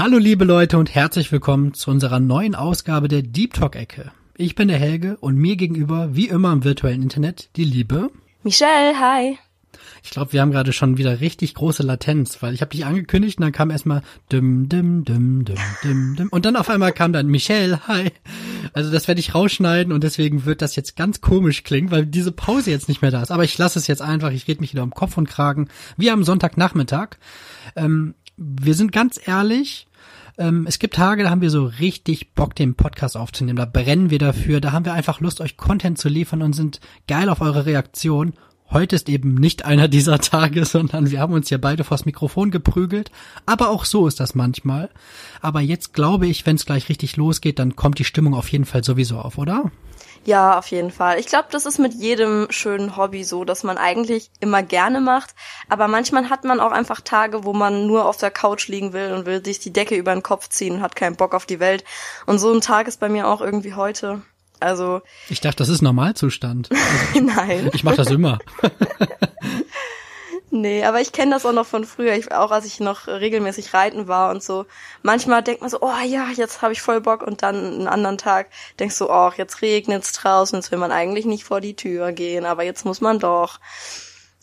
Hallo liebe Leute und herzlich willkommen zu unserer neuen Ausgabe der Deep Talk Ecke. Ich bin der Helge und mir gegenüber, wie immer im virtuellen Internet, die Liebe. Michelle, hi. Ich glaube, wir haben gerade schon wieder richtig große Latenz, weil ich habe dich angekündigt und dann kam erstmal dim dim dim dim dim dim und dann auf einmal kam dann Michelle, hi. Also das werde ich rausschneiden und deswegen wird das jetzt ganz komisch klingen, weil diese Pause jetzt nicht mehr da ist. Aber ich lasse es jetzt einfach, ich rede mich wieder um Kopf und Kragen, wie am Sonntagnachmittag. Ähm, wir sind ganz ehrlich, ähm, es gibt Tage, da haben wir so richtig Bock, den Podcast aufzunehmen. Da brennen wir dafür. Da haben wir einfach Lust, euch Content zu liefern und sind geil auf eure Reaktion. Heute ist eben nicht einer dieser Tage, sondern wir haben uns ja beide vors Mikrofon geprügelt. Aber auch so ist das manchmal. Aber jetzt glaube ich, wenn es gleich richtig losgeht, dann kommt die Stimmung auf jeden Fall sowieso auf, oder? Ja, auf jeden Fall. Ich glaube, das ist mit jedem schönen Hobby so, dass man eigentlich immer gerne macht, aber manchmal hat man auch einfach Tage, wo man nur auf der Couch liegen will und will sich die Decke über den Kopf ziehen und hat keinen Bock auf die Welt. Und so ein Tag ist bei mir auch irgendwie heute. Also ich dachte, das ist Normalzustand. Also, Nein. Ich mache das immer. Nee, aber ich kenne das auch noch von früher, ich, auch als ich noch regelmäßig reiten war und so. Manchmal denkt man so, oh ja, jetzt habe ich voll Bock und dann einen anderen Tag denkst du, oh, jetzt regnet's draußen, jetzt will man eigentlich nicht vor die Tür gehen, aber jetzt muss man doch.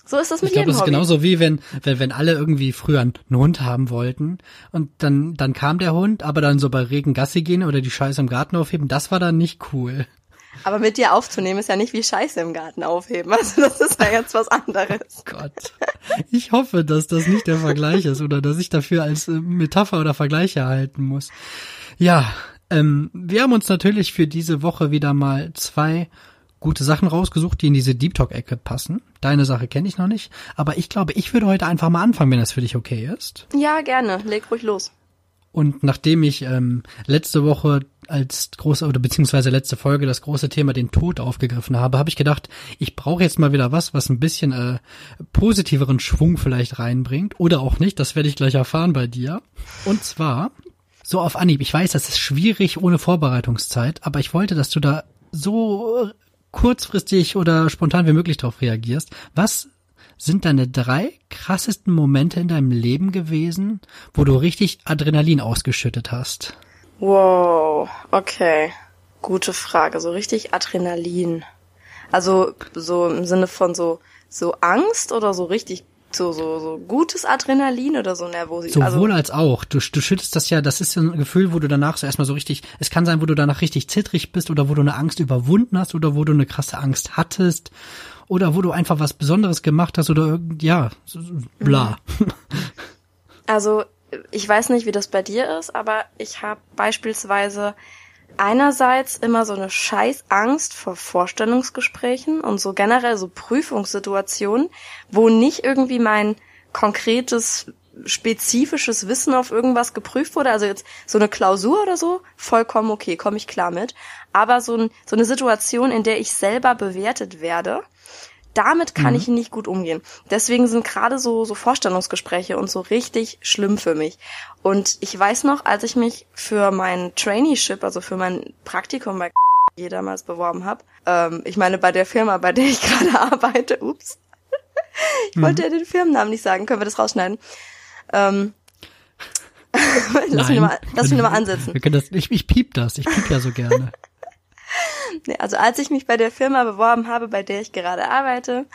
So ist das mit ich glaub, jedem das ist genauso wie wenn, wenn, wenn alle irgendwie früher einen Hund haben wollten und dann, dann kam der Hund, aber dann so bei Regen Gassi gehen oder die Scheiße im Garten aufheben, das war dann nicht cool. Aber mit dir aufzunehmen ist ja nicht wie Scheiße im Garten aufheben. Also das ist ja jetzt was anderes. Gott. Ich hoffe, dass das nicht der Vergleich ist oder dass ich dafür als äh, Metapher oder Vergleich erhalten muss. Ja, ähm, wir haben uns natürlich für diese Woche wieder mal zwei gute Sachen rausgesucht, die in diese Deep Talk-Ecke passen. Deine Sache kenne ich noch nicht, aber ich glaube, ich würde heute einfach mal anfangen, wenn das für dich okay ist. Ja, gerne. Leg ruhig los. Und nachdem ich ähm, letzte Woche als große oder beziehungsweise letzte Folge das große Thema den Tod aufgegriffen habe, habe ich gedacht, ich brauche jetzt mal wieder was, was ein bisschen äh, positiveren Schwung vielleicht reinbringt oder auch nicht. Das werde ich gleich erfahren bei dir. Und zwar so auf Anhieb. Ich weiß, das ist schwierig ohne Vorbereitungszeit, aber ich wollte, dass du da so kurzfristig oder spontan wie möglich darauf reagierst. Was sind deine drei krassesten Momente in deinem Leben gewesen, wo du richtig Adrenalin ausgeschüttet hast? Wow, okay. Gute Frage. So richtig Adrenalin. Also so im Sinne von so so Angst oder so richtig so so so gutes Adrenalin oder so Nervosität. Sowohl also, als auch. Du, du schüttest das ja, das ist ja ein Gefühl, wo du danach so erstmal so richtig, es kann sein, wo du danach richtig zittrig bist oder wo du eine Angst überwunden hast oder wo du eine krasse Angst hattest oder wo du einfach was Besonderes gemacht hast oder irgend, ja, bla. Also ich weiß nicht, wie das bei dir ist, aber ich habe beispielsweise einerseits immer so eine scheiß Angst vor Vorstellungsgesprächen und so generell so Prüfungssituationen, wo nicht irgendwie mein konkretes spezifisches Wissen auf irgendwas geprüft wurde, also jetzt so eine Klausur oder so, vollkommen okay, komme ich klar mit. Aber so, ein, so eine Situation, in der ich selber bewertet werde, damit kann mhm. ich nicht gut umgehen. Deswegen sind gerade so, so Vorstellungsgespräche und so richtig schlimm für mich. Und ich weiß noch, als ich mich für mein Traineeship, also für mein Praktikum bei damals beworben habe, ähm, ich meine bei der Firma, bei der ich gerade arbeite, ups, ich wollte mhm. ja den Firmennamen nicht sagen, können wir das rausschneiden? Ähm, lass, mich mal, lass mich mal ansetzen. Ich, ich piep das, ich piep ja so gerne. nee, also als ich mich bei der Firma beworben habe, bei der ich gerade arbeite.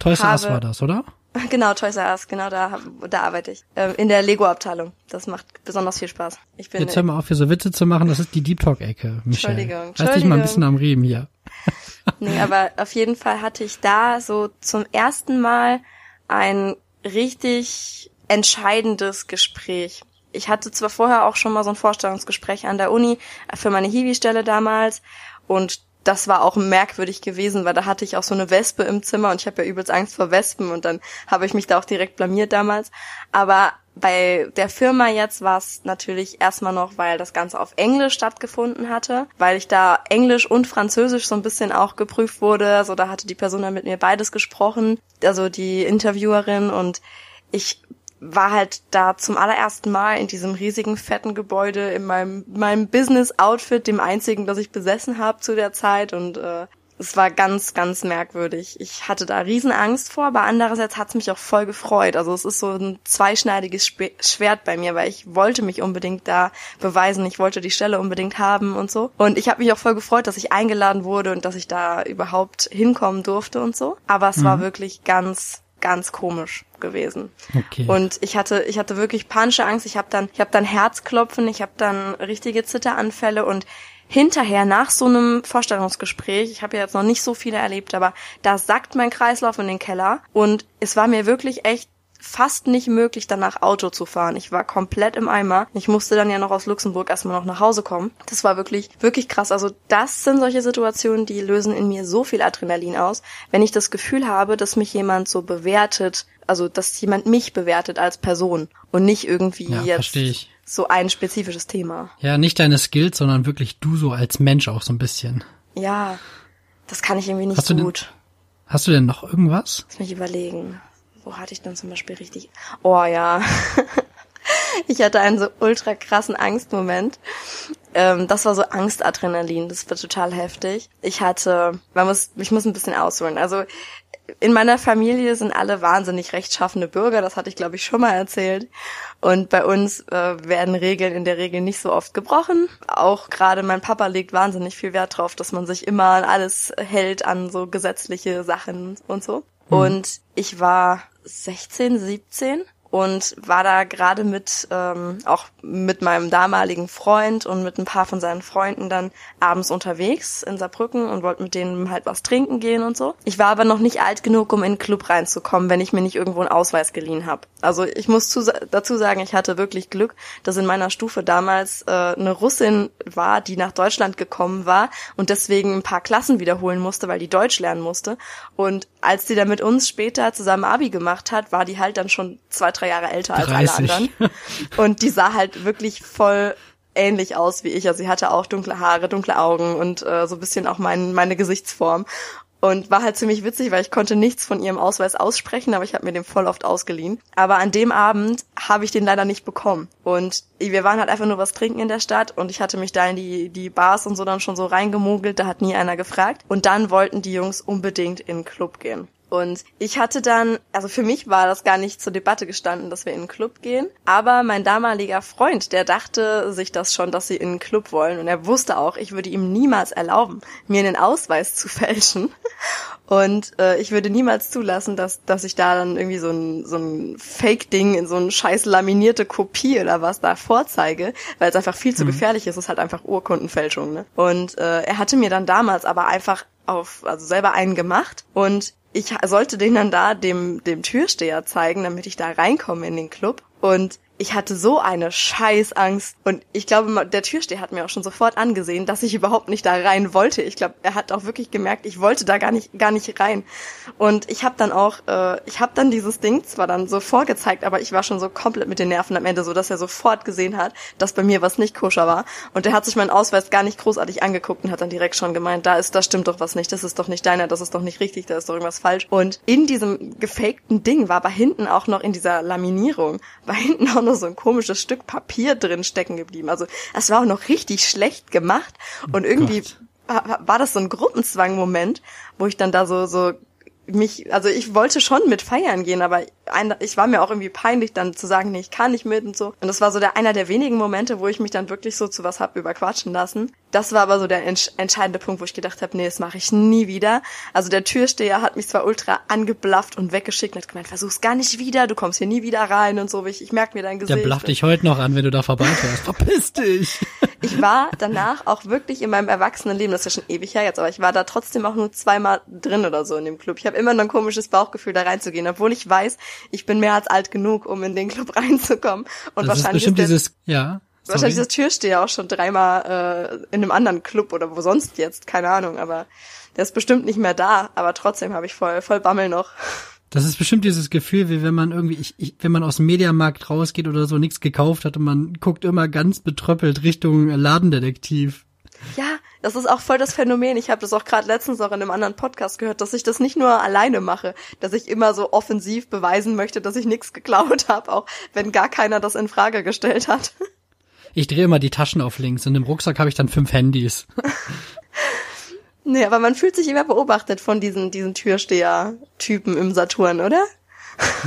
Toys R Us war das, oder? Genau, Toys R Us, genau da, da arbeite ich. Ähm, in der Lego-Abteilung. Das macht besonders viel Spaß. Ich bin Jetzt hör mal auf, hier so Witze zu machen, das ist die Deep Talk-Ecke, Michelle. Entschuldigung, Entschuldigung. Lass dich mal ein bisschen am Riemen hier. nee, aber auf jeden Fall hatte ich da so zum ersten Mal ein richtig entscheidendes Gespräch. Ich hatte zwar vorher auch schon mal so ein Vorstellungsgespräch an der Uni für meine Hiwi-Stelle damals und das war auch merkwürdig gewesen, weil da hatte ich auch so eine Wespe im Zimmer und ich habe ja übelst Angst vor Wespen und dann habe ich mich da auch direkt blamiert damals. Aber bei der Firma jetzt war es natürlich erstmal noch, weil das Ganze auf Englisch stattgefunden hatte, weil ich da Englisch und Französisch so ein bisschen auch geprüft wurde. Also da hatte die Person dann mit mir beides gesprochen, also die Interviewerin und ich war halt da zum allerersten Mal in diesem riesigen fetten Gebäude in meinem meinem Business Outfit, dem einzigen, das ich besessen habe zu der Zeit und äh, es war ganz, ganz merkwürdig. Ich hatte da Riesenangst vor, aber andererseits hat es mich auch voll gefreut. Also es ist so ein zweischneidiges Schwert bei mir, weil ich wollte mich unbedingt da beweisen. Ich wollte die Stelle unbedingt haben und so. Und ich habe mich auch voll gefreut, dass ich eingeladen wurde und dass ich da überhaupt hinkommen durfte und so. Aber es mhm. war wirklich ganz, ganz komisch gewesen. Okay. Und ich hatte ich hatte wirklich panische Angst. Ich habe dann ich habe dann Herzklopfen, ich habe dann richtige Zitteranfälle und hinterher nach so einem Vorstellungsgespräch, ich habe ja jetzt noch nicht so viele erlebt, aber da sackt mein Kreislauf in den Keller und es war mir wirklich echt fast nicht möglich, danach Auto zu fahren. Ich war komplett im Eimer. Ich musste dann ja noch aus Luxemburg erstmal noch nach Hause kommen. Das war wirklich, wirklich krass. Also das sind solche Situationen, die lösen in mir so viel Adrenalin aus. Wenn ich das Gefühl habe, dass mich jemand so bewertet, also dass jemand mich bewertet als Person und nicht irgendwie ja, jetzt so ein spezifisches Thema. Ja, nicht deine Skills, sondern wirklich du so als Mensch auch so ein bisschen. Ja, das kann ich irgendwie nicht hast so gut. Denn, hast du denn noch irgendwas? Lass mich überlegen. Wo hatte ich dann zum Beispiel richtig... Oh ja. ich hatte einen so ultra krassen Angstmoment. Ähm, das war so Angstadrenalin, das war total heftig. Ich hatte, man muss, ich muss ein bisschen ausholen. Also in meiner Familie sind alle wahnsinnig rechtschaffene Bürger, das hatte ich glaube ich schon mal erzählt. Und bei uns äh, werden Regeln in der Regel nicht so oft gebrochen. Auch gerade mein Papa legt wahnsinnig viel Wert drauf, dass man sich immer alles hält, an so gesetzliche Sachen und so. Und ich war 16, 17 und war da gerade mit ähm, auch mit meinem damaligen Freund und mit ein paar von seinen Freunden dann abends unterwegs in Saarbrücken und wollte mit denen halt was trinken gehen und so. Ich war aber noch nicht alt genug, um in den Club reinzukommen, wenn ich mir nicht irgendwo einen Ausweis geliehen habe. Also ich muss zu, dazu sagen, ich hatte wirklich Glück, dass in meiner Stufe damals äh, eine Russin war, die nach Deutschland gekommen war und deswegen ein paar Klassen wiederholen musste, weil die Deutsch lernen musste. Und als die dann mit uns später zusammen Abi gemacht hat, war die halt dann schon zwei, drei Jahre älter 30. als alle anderen. Und die sah halt wirklich voll ähnlich aus wie ich. Also sie hatte auch dunkle Haare, dunkle Augen und äh, so ein bisschen auch mein, meine Gesichtsform. Und war halt ziemlich witzig, weil ich konnte nichts von ihrem Ausweis aussprechen, aber ich habe mir den voll oft ausgeliehen. Aber an dem Abend habe ich den leider nicht bekommen. Und wir waren halt einfach nur was trinken in der Stadt und ich hatte mich da in die, die Bars und so dann schon so reingemogelt, da hat nie einer gefragt. Und dann wollten die Jungs unbedingt in den Club gehen. Und ich hatte dann, also für mich war das gar nicht zur Debatte gestanden, dass wir in den Club gehen. Aber mein damaliger Freund, der dachte sich das schon, dass sie in den Club wollen. Und er wusste auch, ich würde ihm niemals erlauben, mir einen Ausweis zu fälschen. Und äh, ich würde niemals zulassen, dass, dass ich da dann irgendwie so ein, so ein Fake-Ding in so ein scheiß laminierte Kopie oder was da vorzeige, weil es einfach viel zu mhm. gefährlich ist. Es ist halt einfach Urkundenfälschung. Ne? Und äh, er hatte mir dann damals aber einfach auf, also selber einen gemacht und ich sollte den dann da dem, dem Türsteher zeigen, damit ich da reinkomme in den Club. Und ich hatte so eine Scheißangst. Und ich glaube, der Türsteher hat mir auch schon sofort angesehen, dass ich überhaupt nicht da rein wollte. Ich glaube, er hat auch wirklich gemerkt, ich wollte da gar nicht, gar nicht rein. Und ich habe dann auch, äh, ich habe dann dieses Ding zwar dann so vorgezeigt, aber ich war schon so komplett mit den Nerven am Ende, so dass er sofort gesehen hat, dass bei mir was nicht koscher war. Und er hat sich meinen Ausweis gar nicht großartig angeguckt und hat dann direkt schon gemeint, da ist, da stimmt doch was nicht, das ist doch nicht deiner, das ist doch nicht richtig, da ist doch irgendwas falsch. Und in diesem gefakten Ding war bei hinten auch noch in dieser Laminierung, war hinten auch noch nur so ein komisches Stück Papier drin stecken geblieben. Also es war auch noch richtig schlecht gemacht und irgendwie oh war das so ein Gruppenzwang-Moment, wo ich dann da so so mich, also ich wollte schon mit feiern gehen, aber ein, ich war mir auch irgendwie peinlich, dann zu sagen, nee, ich kann nicht mit und so. Und das war so der einer der wenigen Momente, wo ich mich dann wirklich so zu was hab überquatschen lassen. Das war aber so der entsch entscheidende Punkt, wo ich gedacht habe, nee, das mache ich nie wieder. Also der Türsteher hat mich zwar ultra angeblafft und weggeschickt und hat gemeint, versuch's gar nicht wieder, du kommst hier nie wieder rein und so. Ich, ich merk mir dein Gesicht. Der blafft dich heute noch an, wenn du da vorbeifährst. Verpiss dich! ich war danach auch wirklich in meinem Erwachsenenleben, das ist ja schon ewig her jetzt, aber ich war da trotzdem auch nur zweimal drin oder so in dem Club. Ich habe immer noch ein komisches Bauchgefühl, da reinzugehen, obwohl ich weiß, ich bin mehr als alt genug, um in den Club reinzukommen. Und das wahrscheinlich ist bestimmt ist der, dieses, ja. Sorry. Wahrscheinlich ist der Türsteher auch schon dreimal äh, in einem anderen Club oder wo sonst jetzt, keine Ahnung, aber der ist bestimmt nicht mehr da, aber trotzdem habe ich voll, voll Bammel noch. Das ist bestimmt dieses Gefühl, wie wenn man irgendwie, ich, ich, wenn man aus dem Mediamarkt rausgeht oder so nichts gekauft hat und man guckt immer ganz betröppelt Richtung Ladendetektiv. Ja, das ist auch voll das Phänomen. Ich habe das auch gerade letztens auch in einem anderen Podcast gehört, dass ich das nicht nur alleine mache, dass ich immer so offensiv beweisen möchte, dass ich nichts geklaut habe, auch wenn gar keiner das in Frage gestellt hat. Ich drehe immer die Taschen auf links und im Rucksack habe ich dann fünf Handys. Nee, aber man fühlt sich immer beobachtet von diesen, diesen Türsteher-Typen im Saturn, oder?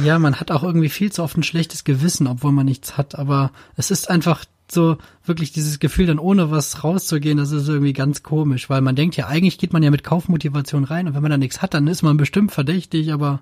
Ja, man hat auch irgendwie viel zu oft ein schlechtes Gewissen, obwohl man nichts hat, aber es ist einfach so wirklich dieses Gefühl, dann ohne was rauszugehen, das ist irgendwie ganz komisch, weil man denkt ja, eigentlich geht man ja mit Kaufmotivation rein und wenn man da nichts hat, dann ist man bestimmt verdächtig, aber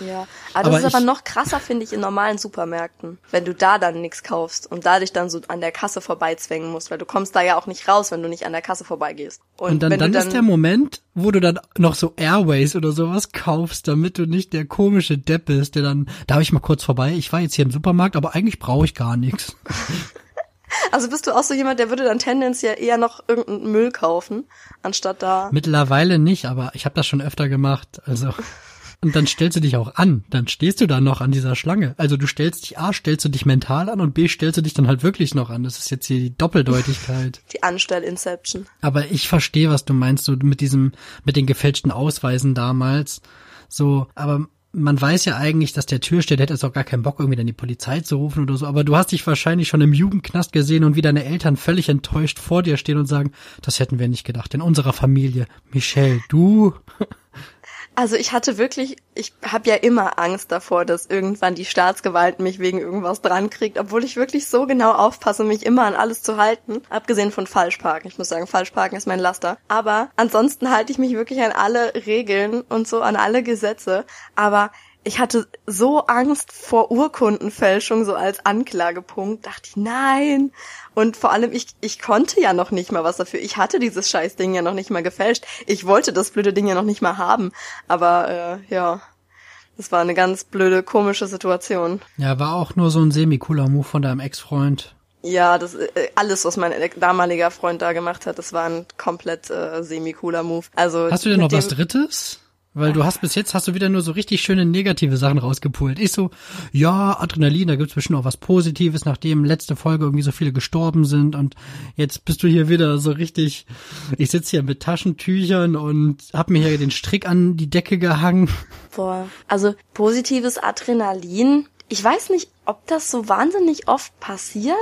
ja, aber das aber ist aber noch krasser, finde ich, in normalen Supermärkten, wenn du da dann nichts kaufst und dadurch dann so an der Kasse vorbeizwängen musst, weil du kommst da ja auch nicht raus, wenn du nicht an der Kasse vorbeigehst. Und, und dann, dann, dann ist der Moment, wo du dann noch so Airways oder sowas kaufst, damit du nicht der komische Depp bist, der dann, darf ich mal kurz vorbei, ich war jetzt hier im Supermarkt, aber eigentlich brauche ich gar nichts. Also bist du auch so jemand, der würde dann tendenziell eher noch irgendeinen Müll kaufen, anstatt da. Mittlerweile nicht, aber ich habe das schon öfter gemacht. Also und dann stellst du dich auch an. Dann stehst du da noch an dieser Schlange. Also du stellst dich A, stellst du dich mental an und B, stellst du dich dann halt wirklich noch an. Das ist jetzt hier die Doppeldeutigkeit. Die Anstell-Inception. Aber ich verstehe, was du meinst, so mit diesem, mit den gefälschten Ausweisen damals. So, aber man weiß ja eigentlich, dass der Türsteher, der hätte jetzt auch gar keinen Bock, irgendwie dann die Polizei zu rufen oder so, aber du hast dich wahrscheinlich schon im Jugendknast gesehen und wie deine Eltern völlig enttäuscht vor dir stehen und sagen, das hätten wir nicht gedacht, in unserer Familie. Michelle, du. Also ich hatte wirklich, ich habe ja immer Angst davor, dass irgendwann die Staatsgewalt mich wegen irgendwas dran kriegt, obwohl ich wirklich so genau aufpasse, mich immer an alles zu halten. Abgesehen von Falschparken. Ich muss sagen, Falschparken ist mein Laster. Aber ansonsten halte ich mich wirklich an alle Regeln und so an alle Gesetze. Aber ich hatte so Angst vor Urkundenfälschung, so als Anklagepunkt, dachte ich, nein. Und vor allem, ich, ich konnte ja noch nicht mal was dafür. Ich hatte dieses Scheißding ja noch nicht mal gefälscht. Ich wollte das blöde Ding ja noch nicht mal haben. Aber äh, ja, das war eine ganz blöde, komische Situation. Ja, war auch nur so ein semi-cooler Move von deinem Ex-Freund. Ja, das äh, alles, was mein damaliger Freund da gemacht hat, das war ein komplett äh, semi-cooler Move. Also Hast du denn noch was Drittes? Weil du hast bis jetzt hast du wieder nur so richtig schöne negative Sachen rausgepult. Ich so, ja, Adrenalin, da gibt's bestimmt auch was Positives, nachdem letzte Folge irgendwie so viele gestorben sind und jetzt bist du hier wieder so richtig, ich sitze hier mit Taschentüchern und hab mir hier den Strick an die Decke gehangen. Boah, also positives Adrenalin. Ich weiß nicht, ob das so wahnsinnig oft passiert.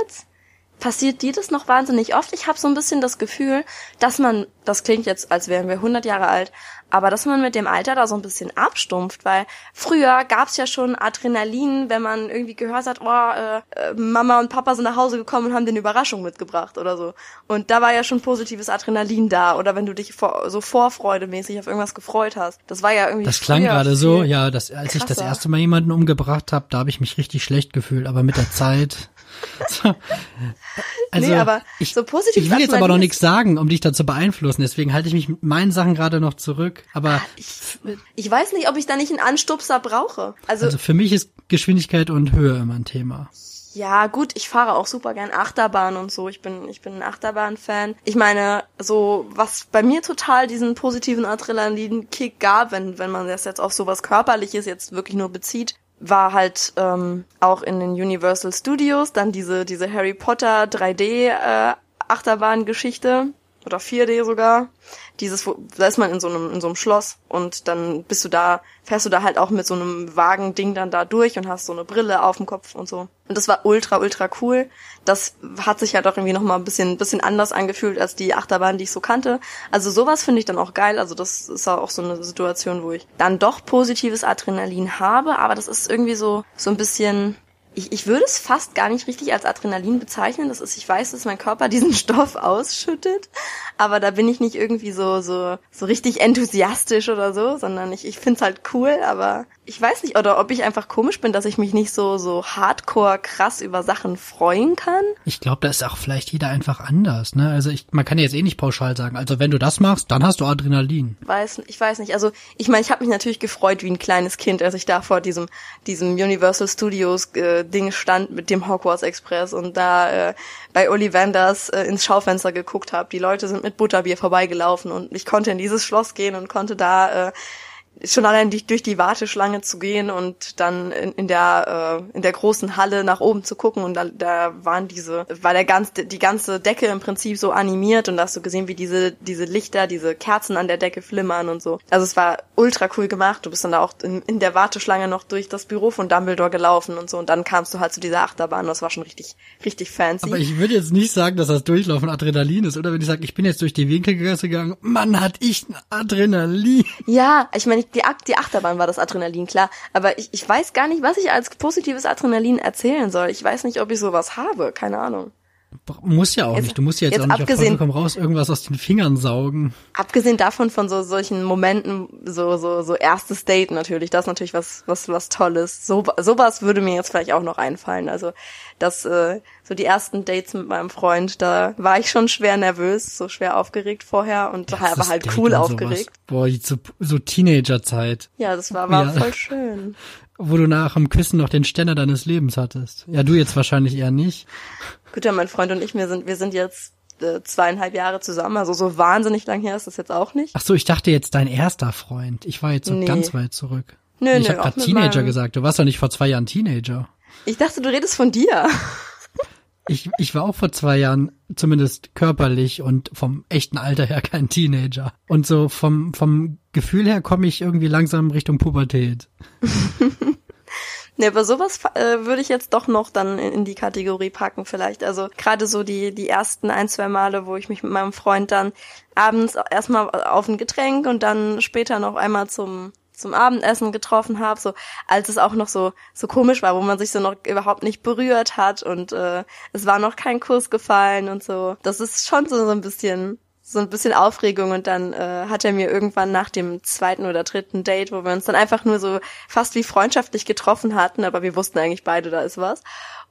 Passiert dir das noch wahnsinnig oft? Ich habe so ein bisschen das Gefühl, dass man, das klingt jetzt, als wären wir 100 Jahre alt, aber dass man mit dem Alter da so ein bisschen abstumpft, weil früher gab's ja schon Adrenalin, wenn man irgendwie gehört hat, oh, äh, äh, Mama und Papa sind nach Hause gekommen und haben den Überraschung mitgebracht oder so. Und da war ja schon positives Adrenalin da. Oder wenn du dich vor, so vorfreudemäßig auf irgendwas gefreut hast. Das war ja irgendwie. Das klang gerade so, ja, das, als krasser. ich das erste Mal jemanden umgebracht habe, da habe ich mich richtig schlecht gefühlt. Aber mit der Zeit. So, also, nee, aber ich, so positiv. Ich will jetzt aber noch nichts sagen, um dich da zu beeinflussen. Deswegen halte ich mich mit meinen Sachen gerade noch zurück. Aber ah, ich, ich weiß nicht, ob ich da nicht einen Anstupser brauche. Also, also für mich ist Geschwindigkeit und Höhe immer ein Thema. Ja, gut, ich fahre auch super gern Achterbahn und so. Ich bin, ich bin ein Achterbahn-Fan. Ich meine, so, was bei mir total diesen positiven Adrenalin-Kick gab, wenn, wenn man das jetzt auf sowas Körperliches jetzt wirklich nur bezieht, war halt ähm, auch in den Universal Studios dann diese, diese Harry Potter 3D äh, Achterbahn-Geschichte oder 4D sogar dieses, da ist man in so einem, in so einem Schloss und dann bist du da, fährst du da halt auch mit so einem Wagen-Ding dann da durch und hast so eine Brille auf dem Kopf und so. Und das war ultra, ultra cool. Das hat sich halt auch irgendwie nochmal ein bisschen, bisschen anders angefühlt als die Achterbahn, die ich so kannte. Also sowas finde ich dann auch geil. Also das ist auch so eine Situation, wo ich dann doch positives Adrenalin habe, aber das ist irgendwie so, so ein bisschen, ich, ich würde es fast gar nicht richtig als Adrenalin bezeichnen. Das ist, ich weiß, dass mein Körper diesen Stoff ausschüttet, aber da bin ich nicht irgendwie so, so, so richtig enthusiastisch oder so, sondern ich, ich find's halt cool, aber ich weiß nicht, oder ob ich einfach komisch bin, dass ich mich nicht so, so hardcore krass über Sachen freuen kann. Ich glaube, da ist auch vielleicht jeder einfach anders, ne? Also ich, man kann ja jetzt eh nicht pauschal sagen. Also wenn du das machst, dann hast du Adrenalin. Weiß, ich weiß nicht. Also ich meine, ich habe mich natürlich gefreut wie ein kleines Kind, als ich da vor diesem, diesem Universal Studios äh, Ding stand mit dem Hogwarts Express und da äh, bei Ollivanders äh, ins Schaufenster geguckt habe. Die Leute sind mit Butterbier vorbeigelaufen und ich konnte in dieses Schloss gehen und konnte da äh, schon allein die, durch die Warteschlange zu gehen und dann in, in der äh, in der großen Halle nach oben zu gucken und da, da waren diese war der ganz die ganze Decke im Prinzip so animiert und da hast du gesehen wie diese diese Lichter diese Kerzen an der Decke flimmern und so. Also es war ultra cool gemacht. Du bist dann da auch in, in der Warteschlange noch durch das Büro von Dumbledore gelaufen und so. Und dann kamst du halt zu dieser Achterbahn. Und das war schon richtig richtig fancy. Aber ich würde jetzt nicht sagen dass das Durchlaufen Adrenalin ist oder? Wenn ich sage ich bin jetzt durch die Winkelgasse gegangen Mann hat ich Adrenalin. Ja ich meine die, die Achterbahn war das Adrenalin, klar. Aber ich, ich weiß gar nicht, was ich als positives Adrenalin erzählen soll. Ich weiß nicht, ob ich sowas habe. Keine Ahnung. Muss ja auch jetzt, nicht. Du musst ja jetzt, jetzt auch nicht abgesehen, auf komm raus irgendwas aus den Fingern saugen. Abgesehen davon von so solchen Momenten, so so so erstes Date natürlich, das ist natürlich was was was Tolles. So sowas würde mir jetzt vielleicht auch noch einfallen. Also das äh, so die ersten Dates mit meinem Freund, da war ich schon schwer nervös, so schwer aufgeregt vorher und war aber halt Date cool aufgeregt. Boah, so, so Teenagerzeit. Ja, das war war ja. voll schön. Wo du nach dem Küssen noch den Ständer deines Lebens hattest. Ja, du jetzt wahrscheinlich eher nicht. Gut, ja, mein Freund und ich, wir sind, wir sind jetzt äh, zweieinhalb Jahre zusammen, also so wahnsinnig lang her ist das jetzt auch nicht. Ach so, ich dachte jetzt dein erster Freund. Ich war jetzt so nee. ganz weit zurück. Nö, ich nö, habe gerade Teenager gesagt. Du warst doch nicht vor zwei Jahren Teenager. Ich dachte, du redest von dir. Ich, ich war auch vor zwei Jahren zumindest körperlich und vom echten Alter her kein Teenager. Und so vom, vom Gefühl her komme ich irgendwie langsam Richtung Pubertät. Ne, aber sowas äh, würde ich jetzt doch noch dann in, in die Kategorie packen vielleicht. Also gerade so die die ersten ein, zwei Male, wo ich mich mit meinem Freund dann abends erstmal auf ein Getränk und dann später noch einmal zum zum Abendessen getroffen habe, so als es auch noch so so komisch war, wo man sich so noch überhaupt nicht berührt hat und äh, es war noch kein Kuss gefallen und so. Das ist schon so, so ein bisschen so ein bisschen Aufregung und dann äh, hat er mir irgendwann nach dem zweiten oder dritten Date, wo wir uns dann einfach nur so fast wie freundschaftlich getroffen hatten, aber wir wussten eigentlich beide, da ist was.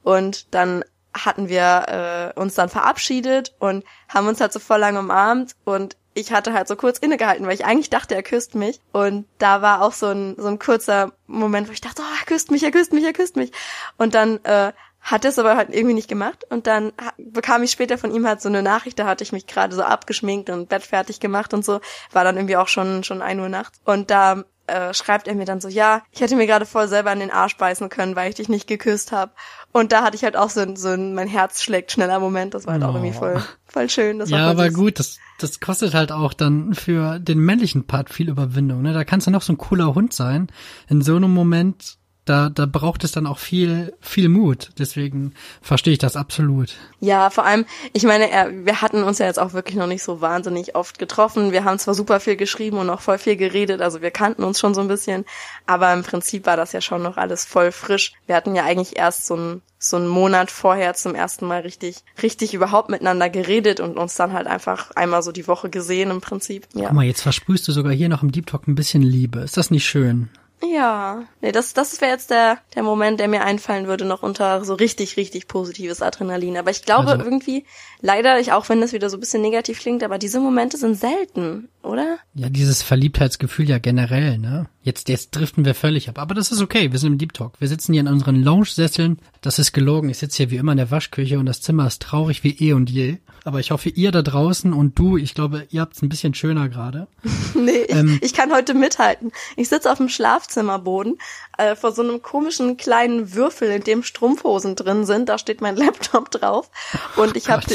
Und dann hatten wir äh, uns dann verabschiedet und haben uns halt so voll lang umarmt und ich hatte halt so kurz innegehalten, weil ich eigentlich dachte, er küsst mich. Und da war auch so ein, so ein kurzer Moment, wo ich dachte, oh, er küsst mich, er küsst mich, er küsst mich. Und dann äh, hat es aber halt irgendwie nicht gemacht und dann bekam ich später von ihm halt so eine Nachricht, da hatte ich mich gerade so abgeschminkt und Bett fertig gemacht und so, war dann irgendwie auch schon schon ein Uhr nachts und da äh, schreibt er mir dann so, ja, ich hätte mir gerade voll selber in den Arsch beißen können, weil ich dich nicht geküsst habe. Und da hatte ich halt auch so, so ein, mein Herz schlägt schneller Moment, das war halt oh. auch irgendwie voll, voll schön. Das ja, war aber süß. gut, das, das kostet halt auch dann für den männlichen Part viel Überwindung. Ne? Da kannst du noch so ein cooler Hund sein. In so einem Moment da, da braucht es dann auch viel, viel Mut. Deswegen verstehe ich das absolut. Ja, vor allem, ich meine, wir hatten uns ja jetzt auch wirklich noch nicht so wahnsinnig oft getroffen. Wir haben zwar super viel geschrieben und auch voll viel geredet, also wir kannten uns schon so ein bisschen, aber im Prinzip war das ja schon noch alles voll frisch. Wir hatten ja eigentlich erst so ein so einen Monat vorher zum ersten Mal richtig, richtig überhaupt miteinander geredet und uns dann halt einfach einmal so die Woche gesehen im Prinzip. Ja. Guck mal, jetzt versprühst du sogar hier noch im Deep Talk ein bisschen Liebe. Ist das nicht schön? Ja, nee, das, das wäre jetzt der, der Moment, der mir einfallen würde, noch unter so richtig, richtig positives Adrenalin. Aber ich glaube also, irgendwie, leider, ich, auch wenn das wieder so ein bisschen negativ klingt, aber diese Momente sind selten, oder? Ja, dieses Verliebtheitsgefühl ja generell, ne? Jetzt, jetzt driften wir völlig ab. Aber das ist okay, wir sind im Deep Talk. Wir sitzen hier in unseren Lounge-Sesseln. Das ist gelogen. Ich sitze hier wie immer in der Waschküche und das Zimmer ist traurig wie eh und je. Aber ich hoffe, ihr da draußen und du, ich glaube, ihr habt es ein bisschen schöner gerade. nee, ähm, ich, ich, kann heute mithalten. Ich sitze auf dem Schlafzimmerboden äh, vor so einem komischen kleinen Würfel, in dem Strumpfhosen drin sind. Da steht mein Laptop drauf. Und ich habe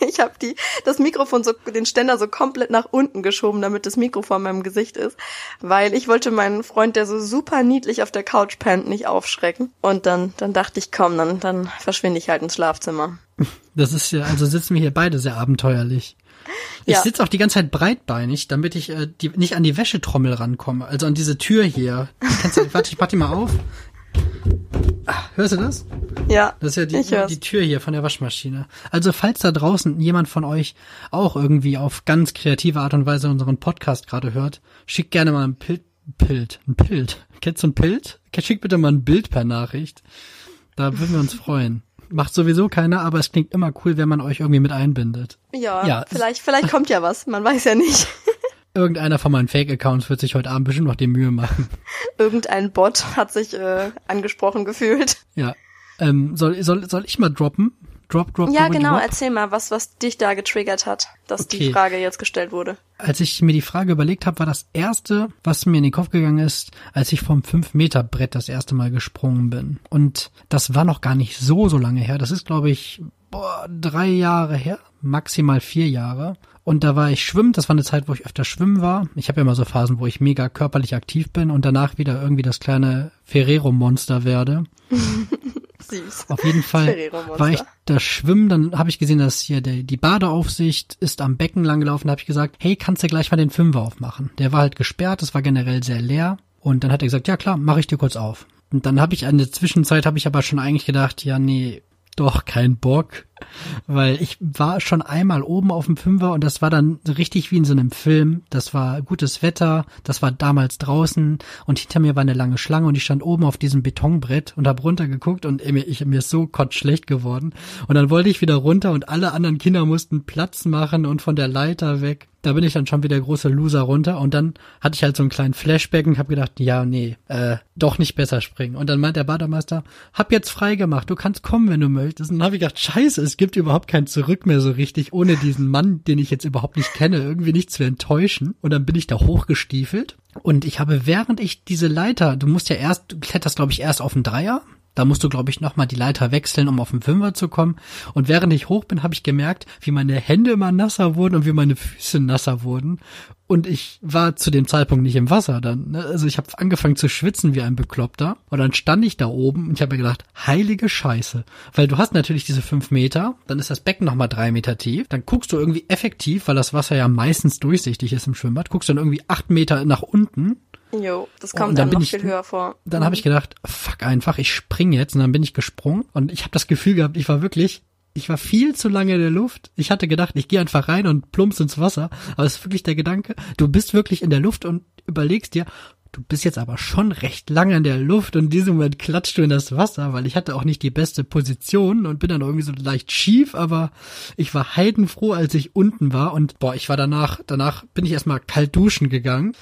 Ich habe die das Mikrofon so den Ständer so komplett nach unten geschoben, damit das Mikro vor meinem Gesicht ist, weil ich wollte meinen Freund, der so super niedlich auf der Couch pennt, nicht aufschrecken. Und dann dann dachte ich, komm, dann dann verschwinde ich halt ins Schlafzimmer. Das ist ja, also sitzen wir hier beide sehr abenteuerlich. Ich ja. sitze auch die ganze Zeit breitbeinig, damit ich äh, die, nicht an die Wäschetrommel rankomme. Also an diese Tür hier. Du, warte, ich mach die mal auf. Ach, hörst du das? Ja. Das ist ja die, die Tür hier von der Waschmaschine. Also falls da draußen jemand von euch auch irgendwie auf ganz kreative Art und Weise unseren Podcast gerade hört, schickt gerne mal ein Bild, Bild, ein Bild. Kennst du ein Bild? Schickt bitte mal ein Bild per Nachricht. Da würden wir uns freuen. Macht sowieso keiner, aber es klingt immer cool, wenn man euch irgendwie mit einbindet. Ja, ja. vielleicht, vielleicht kommt ja was. Man weiß ja nicht. Irgendeiner von meinen Fake-Accounts wird sich heute Abend bestimmt noch die Mühe machen. Irgendein Bot hat sich äh, angesprochen gefühlt. Ja. Ähm, soll, soll, soll ich mal droppen? Drop, Drop, Ja, Drop, genau. Drop. Erzähl mal, was, was dich da getriggert hat, dass die Okay. Frage jetzt gestellt wurde. Als ich mir die Frage überlegt habe, war das erste, was mir in den Kopf gegangen ist, als ich vom 5-Meter-Brett das erste Mal gesprungen bin. Und das war noch gar nicht so, so lange her. Das ist, glaube ich, boah, drei Jahre her, maximal vier Jahre. Und da war ich schwimmen, das war eine Zeit, wo ich öfter schwimmen war. Ich habe ja immer so Phasen, wo ich mega körperlich aktiv bin und danach wieder irgendwie das kleine Ferrero-Monster werde. Süß. Auf jeden Fall war ich da schwimmen, dann habe ich gesehen, dass hier der, die Badeaufsicht ist am Becken lang gelaufen, da habe ich gesagt, hey, kannst du gleich mal den Fünfer aufmachen? Der war halt gesperrt, es war generell sehr leer und dann hat er gesagt, ja klar, mache ich dir kurz auf. Und dann habe ich in der Zwischenzeit habe ich aber schon eigentlich gedacht, ja nee, doch kein Bock, weil ich war schon einmal oben auf dem Fünfer und das war dann richtig wie in so einem Film. Das war gutes Wetter, das war damals draußen und hinter mir war eine lange Schlange und ich stand oben auf diesem Betonbrett und habe runtergeguckt und mir, ich, mir ist so kotzschlecht geworden. Und dann wollte ich wieder runter und alle anderen Kinder mussten Platz machen und von der Leiter weg. Da bin ich dann schon wieder große Loser runter und dann hatte ich halt so einen kleinen Flashback und habe gedacht, ja, nee, äh, doch nicht besser springen. Und dann meint der Bademeister, hab jetzt frei gemacht, du kannst kommen, wenn du möchtest. Und dann habe ich gedacht, scheiße, es gibt überhaupt kein Zurück mehr so richtig, ohne diesen Mann, den ich jetzt überhaupt nicht kenne, irgendwie nicht zu enttäuschen. Und dann bin ich da hochgestiefelt und ich habe, während ich diese Leiter, du musst ja erst, du kletterst, glaube ich, erst auf den Dreier, da musst du, glaube ich, nochmal die Leiter wechseln, um auf den Fünfer zu kommen. Und während ich hoch bin, habe ich gemerkt, wie meine Hände immer nasser wurden und wie meine Füße nasser wurden. Und ich war zu dem Zeitpunkt nicht im Wasser dann. Ne? Also ich habe angefangen zu schwitzen wie ein Bekloppter. Und dann stand ich da oben und ich habe mir gedacht, heilige Scheiße. Weil du hast natürlich diese fünf Meter, dann ist das Becken nochmal drei Meter tief. Dann guckst du irgendwie effektiv, weil das Wasser ja meistens durchsichtig ist im Schwimmbad, guckst dann irgendwie acht Meter nach unten Jo, das Und kommt dann dann bin noch ich- viel höher vor. dann habe ich gedacht, fuck einfach, ich spring jetzt und dann bin ich gesprungen und ich habe das Gefühl gehabt, ich war wirklich, ich war viel zu lange in der Luft. Ich hatte gedacht, ich gehe einfach rein und plumps ins Wasser, aber es ist wirklich der Gedanke, du bist wirklich in der Luft und überlegst dir, du bist jetzt aber schon recht lange in der Luft und in diesem Moment klatscht du in das Wasser, weil ich hatte auch nicht die beste Position und bin dann irgendwie so leicht schief, aber ich war heidenfroh, als ich unten war und boah, ich war danach, danach bin ich erstmal kalt duschen gegangen.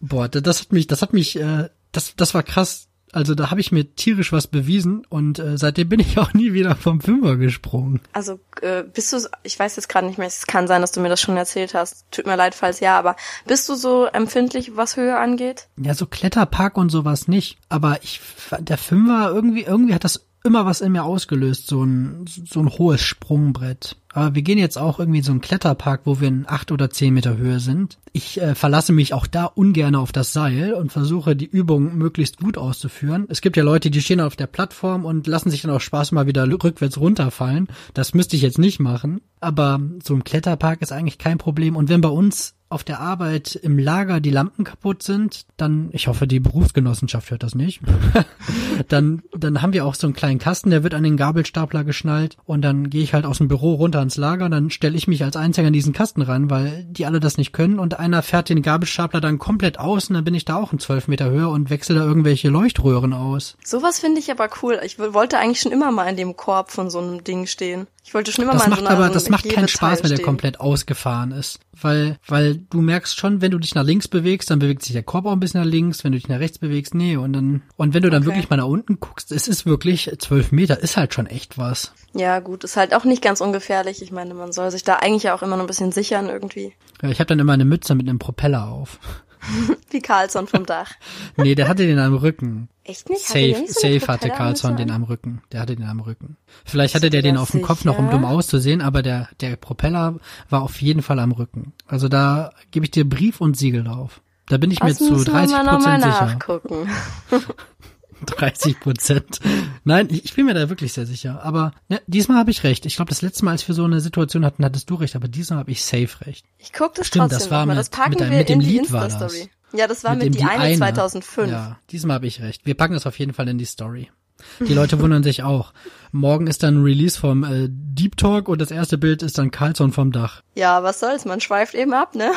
Boah, da- das hat mich, das hat mich, äh, das, das war krass. Also da habe ich mir tierisch was bewiesen und äh, seitdem bin ich auch nie wieder vom Fünfer gesprungen. Also äh, bist du, ich weiß jetzt gerade nicht mehr, es kann sein, dass du mir das schon erzählt hast. Tut mir leid, falls ja, aber bist du so empfindlich, was Höhe angeht? Ja, so Kletterpark und sowas nicht. Aber ich, der Fünfer irgendwie, irgendwie hat das immer was in mir ausgelöst, so ein, so ein hohes Sprungbrett. Aber wir gehen jetzt auch irgendwie in so einen Kletterpark, wo wir in acht oder zehn Meter Höhe sind. Ich äh, verlasse mich auch da ungern auf das Seil und versuche die Übung möglichst gut auszuführen. Es gibt ja Leute, die stehen auf der Plattform und lassen sich dann auch Spaß mal wieder rückwärts runterfallen. Das müsste ich jetzt nicht machen. Aber so ein Kletterpark ist eigentlich kein Problem. Und wenn bei uns auf der Arbeit im Lager die Lampen kaputt sind, dann, ich hoffe, die Berufsgenossenschaft hört das nicht, dann, dann haben wir auch so einen kleinen Kasten, der wird an den Gabelstapler geschnallt und dann gehe ich halt aus dem Büro runter ans Lager und dann stelle ich mich als Einziger an diesen Kasten ran, weil die alle das nicht können und einer fährt den Gabelstapler dann komplett aus und dann bin ich da auch in zwölf Meter Höhe und wechsle da irgendwelche Leuchtröhren aus. Sowas finde ich aber cool. Ich wollte eigentlich schon immer mal in dem Korb von so einem Ding stehen. Ich wollte schon immer Das mal in macht so einer, aber, das macht keinen Spaß, wenn der komplett ausgefahren ist. Weil, weil du merkst schon, wenn du dich nach links bewegst, dann bewegt sich der Korb auch ein bisschen nach links, wenn du dich nach rechts bewegst, nee, und dann, und wenn du dann Okay. wirklich mal nach unten guckst, es ist wirklich, zwölf Meter ist halt schon echt was. Ja, gut, ist halt auch nicht ganz ungefährlich. Ich meine, man soll sich da eigentlich ja auch immer noch ein bisschen sichern irgendwie. Ja, ich habe dann immer eine Mütze mit einem Propeller auf. Wie Carlson vom Dach. Nee, der hatte den am Rücken. Echt nicht? Hatte Safe, nicht so safe hatte Carlson den am Rücken. Der hatte den am Rücken. Vielleicht hatte der den auf dem Kopf noch, um dumm auszusehen, aber der, der Propeller war auf jeden Fall am Rücken. Also da gebe ich dir Brief und Siegel drauf. Da bin ich mir Das zu müssen wir 30 mal nochmal Prozent sicher. nachgucken. 30 Prozent. Nein, ich, ich bin mir da wirklich sehr sicher. Aber ne, diesmal habe ich recht. Ich glaube, das letzte Mal, als wir so eine Situation hatten, hattest du recht, aber diesmal habe ich safe recht. Ich guck das Stimmt, trotzdem das war mal. mit- Das packen mit dem- wir mit dem in die Lied war Insta-Story. Ja, das war mit, dem die eine eine. 2005. Ja, diesmal habe ich recht. Wir packen das auf jeden Fall in die Story. Die Leute wundern sich auch. Morgen ist dann ein Release vom äh, Deep Talk und das erste Bild ist dann Carlson vom Dach. Ja, was soll's, man schweift eben ab, ne?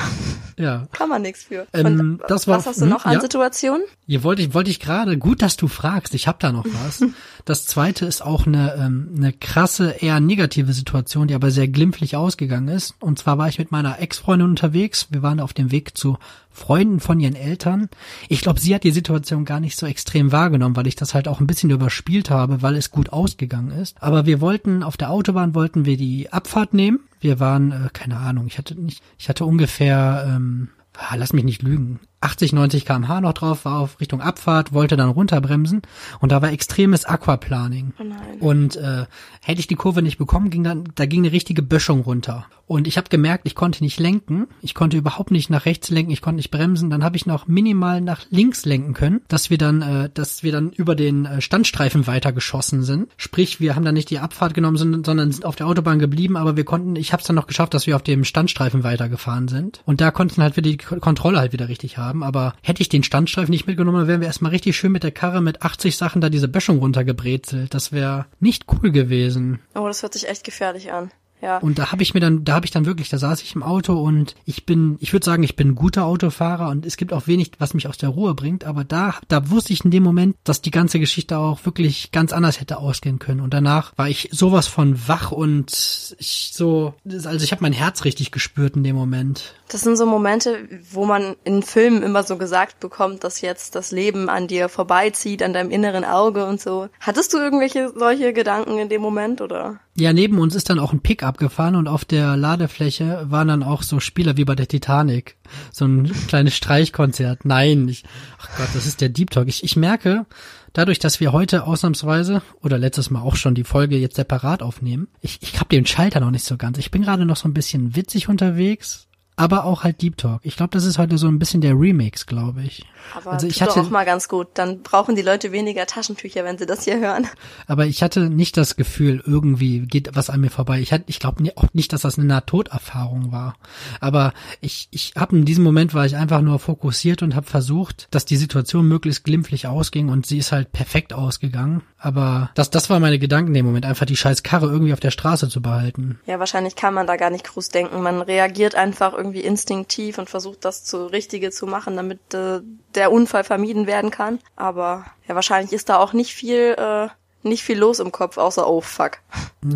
Ja. Kann man nix für. Ähm, Und das war- was hast du noch an ja. Situationen? Hier wollte ich, wollte ich gerade, gut, dass du fragst, ich habe da noch was. Das zweite ist auch eine, ähm, eine krasse, eher negative Situation, die aber sehr glimpflich ausgegangen ist. Und zwar war ich mit meiner Ex-Freundin unterwegs. Wir waren auf dem Weg zu Freunden von ihren Eltern. Ich glaube, sie hat die Situation gar nicht so extrem wahrgenommen, weil ich das halt auch ein bisschen überspielt habe, weil es gut ausgegangen ist. Aber wir wollten auf der Autobahn wollten wir die Abfahrt nehmen. Wir waren, äh, keine Ahnung, ich hatte nicht, ich hatte ungefähr, ähm, ah, lass mich nicht lügen, 80, 90 kmh noch drauf, war auf Richtung Abfahrt, wollte dann runterbremsen und da war extremes Aquaplaning. Oh. Und äh, hätte ich die Kurve nicht bekommen, ging dann, da ging eine richtige Böschung runter. Und ich habe gemerkt, ich konnte nicht lenken, ich konnte überhaupt nicht nach rechts lenken, ich konnte nicht bremsen. Dann habe ich noch minimal nach links lenken können, dass wir dann, äh, dass wir dann über den äh, Standstreifen weitergeschossen sind. Sprich, wir haben dann nicht die Abfahrt genommen, sondern, sondern sind auf der Autobahn geblieben, aber wir konnten, ich habe es dann noch geschafft, dass wir auf dem Standstreifen weitergefahren sind. Und da konnten halt wieder die Kontrolle halt wieder richtig haben haben, aber hätte ich den Standstreifen nicht mitgenommen, dann wären wir erstmal richtig schön mit der Karre mit 80 Sachen da diese Böschung runtergebrezelt. Das wäre nicht cool gewesen. Oh, das hört sich echt gefährlich an. Ja. Und da habe ich mir dann, da habe ich dann wirklich, da saß ich im Auto und ich bin, ich würde sagen, ich bin ein guter Autofahrer und es gibt auch wenig, was mich aus der Ruhe bringt, aber da, da wusste ich in dem Moment, dass die ganze Geschichte auch wirklich ganz anders hätte ausgehen können. Und danach war ich sowas von wach und ich so, also ich habe mein Herz richtig gespürt in dem Moment. Das sind so Momente, wo man in Filmen immer so gesagt bekommt, dass jetzt das Leben an dir vorbeizieht, an deinem inneren Auge und so. Hattest du irgendwelche solche Gedanken in dem Moment oder? Ja, neben uns ist dann auch ein Pickup gefahren und auf der Ladefläche waren dann auch so Spieler wie bei der Titanic. So ein kleines Streichkonzert. Nein, ich, ach Gott, das ist der Deep Talk. Ich, ich merke, dadurch, dass wir heute ausnahmsweise oder letztes Mal auch schon die Folge jetzt separat aufnehmen, ich, ich hab den Schalter noch nicht so ganz. Ich bin gerade noch so ein bisschen witzig unterwegs aber auch halt Deep Talk. Ich glaube, das ist heute so ein bisschen der Remix, glaube ich. Aber also ich hatte auch mal ganz gut. Dann brauchen die Leute weniger Taschentücher, wenn sie das hier hören. Aber ich hatte nicht das Gefühl, irgendwie geht was an mir vorbei. Ich hatte, ich glaube auch nicht, dass das eine Nahtoderfahrung war. Aber ich, ich habe in diesem Moment war ich einfach nur fokussiert und habe versucht, dass die Situation möglichst glimpflich ausging und sie ist halt perfekt ausgegangen. Aber das, das war meine Gedanken in dem Moment, einfach die scheiß Karre irgendwie auf der Straße zu behalten. Ja, wahrscheinlich kann man da gar nicht groß denken. Man reagiert einfach irgendwie instinktiv und versucht das zu Richtige zu machen, damit äh, der Unfall vermieden werden kann. Aber ja, wahrscheinlich ist da auch nicht viel äh, nicht viel los im Kopf, außer oh fuck.